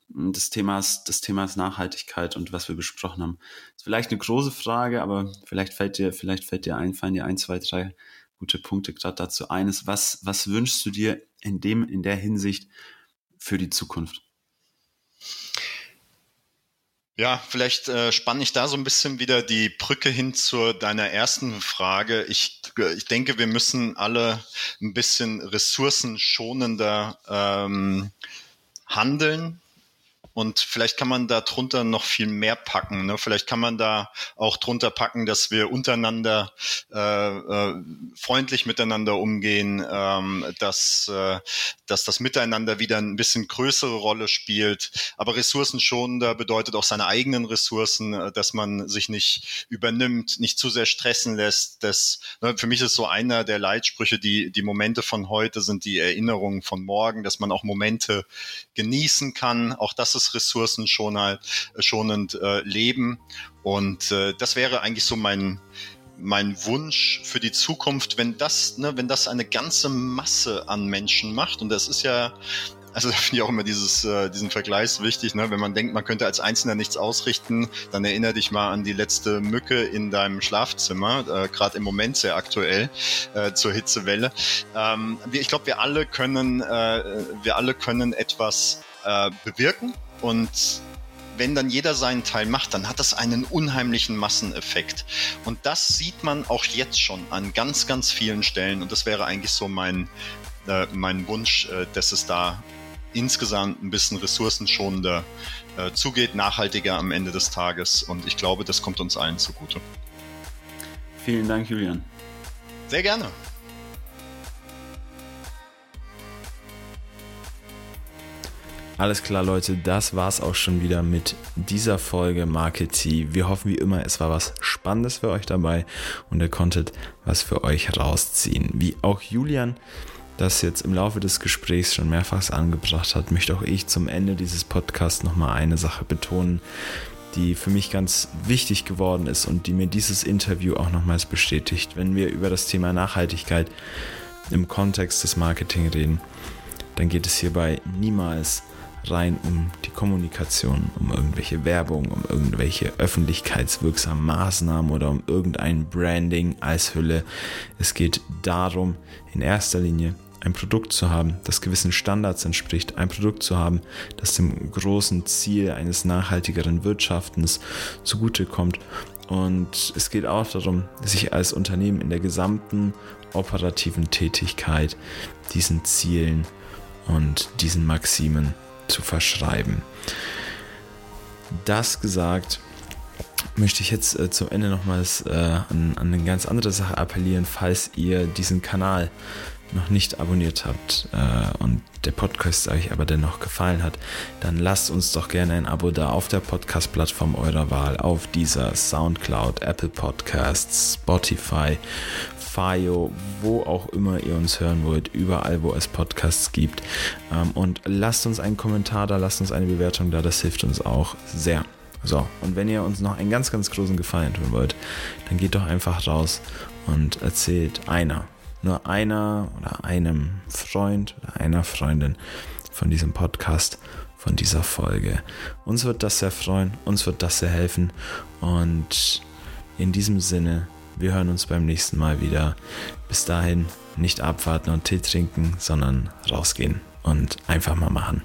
des Themas, des Themas Nachhaltigkeit und was wir besprochen haben. Das ist vielleicht eine große Frage, aber vielleicht fällt dir, vielleicht fällt dir ein, fallen dir ein, zwei, drei gute Punkte gerade dazu eines. Was, was wünschst du dir in dem, in der Hinsicht für die Zukunft? Ja, vielleicht äh, spanne ich da so ein bisschen wieder die Brücke hin zu deiner ersten Frage. Ich, ich denke, wir müssen alle ein bisschen ressourcenschonender ähm, handeln. Und vielleicht kann man da drunter noch viel mehr packen. Ne? Vielleicht kann man da auch drunter packen, dass wir untereinander äh, äh, freundlich miteinander umgehen, ähm, dass, äh, dass das Miteinander wieder ein bisschen größere Rolle spielt. Aber ressourcenschonender bedeutet auch seine eigenen Ressourcen, äh, dass man sich nicht übernimmt, nicht zu sehr stressen lässt. Das, ne, für mich ist so einer der Leitsprüche, die, die Momente von heute sind die Erinnerungen von morgen, dass man auch Momente genießen kann. Auch das ist ressourcenschonend äh, leben. Und äh, das wäre eigentlich so mein, mein Wunsch für die Zukunft, wenn das, ne, wenn das eine ganze Masse an Menschen macht, und das ist ja also da finde ich auch immer dieses, äh, diesen Vergleich wichtig, ne? wenn man denkt, man könnte als Einzelner nichts ausrichten, dann erinnere dich mal an die letzte Mücke in deinem Schlafzimmer, äh, gerade im Moment sehr aktuell äh, zur Hitzewelle. Ähm, ich glaube, wir alle können, äh, wir alle können etwas äh, bewirken und wenn dann jeder seinen Teil macht, dann hat das einen unheimlichen Masseneffekt. Und das sieht man auch jetzt schon an ganz, ganz vielen Stellen. Und das wäre eigentlich so mein, äh, mein Wunsch, äh, dass es da insgesamt ein bisschen ressourcenschonender äh, zugeht, nachhaltiger am Ende des Tages. Und ich glaube, das kommt uns allen zugute. Vielen Dank, Julian. Sehr gerne. Alles klar, Leute, das war's auch schon wieder mit dieser Folge Marketing. Wir hoffen wie immer, es war was Spannendes für euch dabei und ihr konntet was für euch rausziehen. Wie auch Julian das jetzt im Laufe des Gesprächs schon mehrfach angebracht hat, möchte auch ich zum Ende dieses Podcasts nochmal eine Sache betonen, die für mich ganz wichtig geworden ist und die mir dieses Interview auch nochmals bestätigt. Wenn wir über das Thema Nachhaltigkeit im Kontext des Marketing reden, dann geht es hierbei niemals rein um die Kommunikation, um irgendwelche Werbung, um irgendwelche öffentlichkeitswirksamen Maßnahmen oder um irgendein Branding als Hülle. Es geht darum, in erster Linie ein Produkt zu haben, das gewissen Standards entspricht, ein Produkt zu haben, das dem großen Ziel eines nachhaltigeren Wirtschaftens zugutekommt. Und es geht auch darum, sich als Unternehmen in der gesamten operativen Tätigkeit diesen Zielen und diesen Maximen zu verschreiben. Das gesagt, möchte ich jetzt äh, zum Ende nochmals äh, an, an eine ganz andere Sache appellieren, falls ihr diesen Kanal noch nicht abonniert habt äh, und der Podcast euch aber dennoch gefallen hat, dann lasst uns doch gerne ein Abo da auf der Podcast-Plattform eurer Wahl, auf dieser Soundcloud, Apple Podcasts, Spotify, Fio, wo auch immer ihr uns hören wollt, überall, wo es Podcasts gibt. Ähm, und lasst uns einen Kommentar da, lasst uns eine Bewertung da, das hilft uns auch sehr. So, und wenn ihr uns noch einen ganz, ganz großen Gefallen tun wollt, dann geht doch einfach raus und erzählt einer nur einer oder einem Freund oder einer Freundin von diesem Podcast, von dieser Folge. Uns wird das sehr freuen, uns wird das sehr helfen und in diesem Sinne, wir hören uns beim nächsten Mal wieder. Bis dahin nicht abwarten und Tee trinken, sondern rausgehen und einfach mal machen.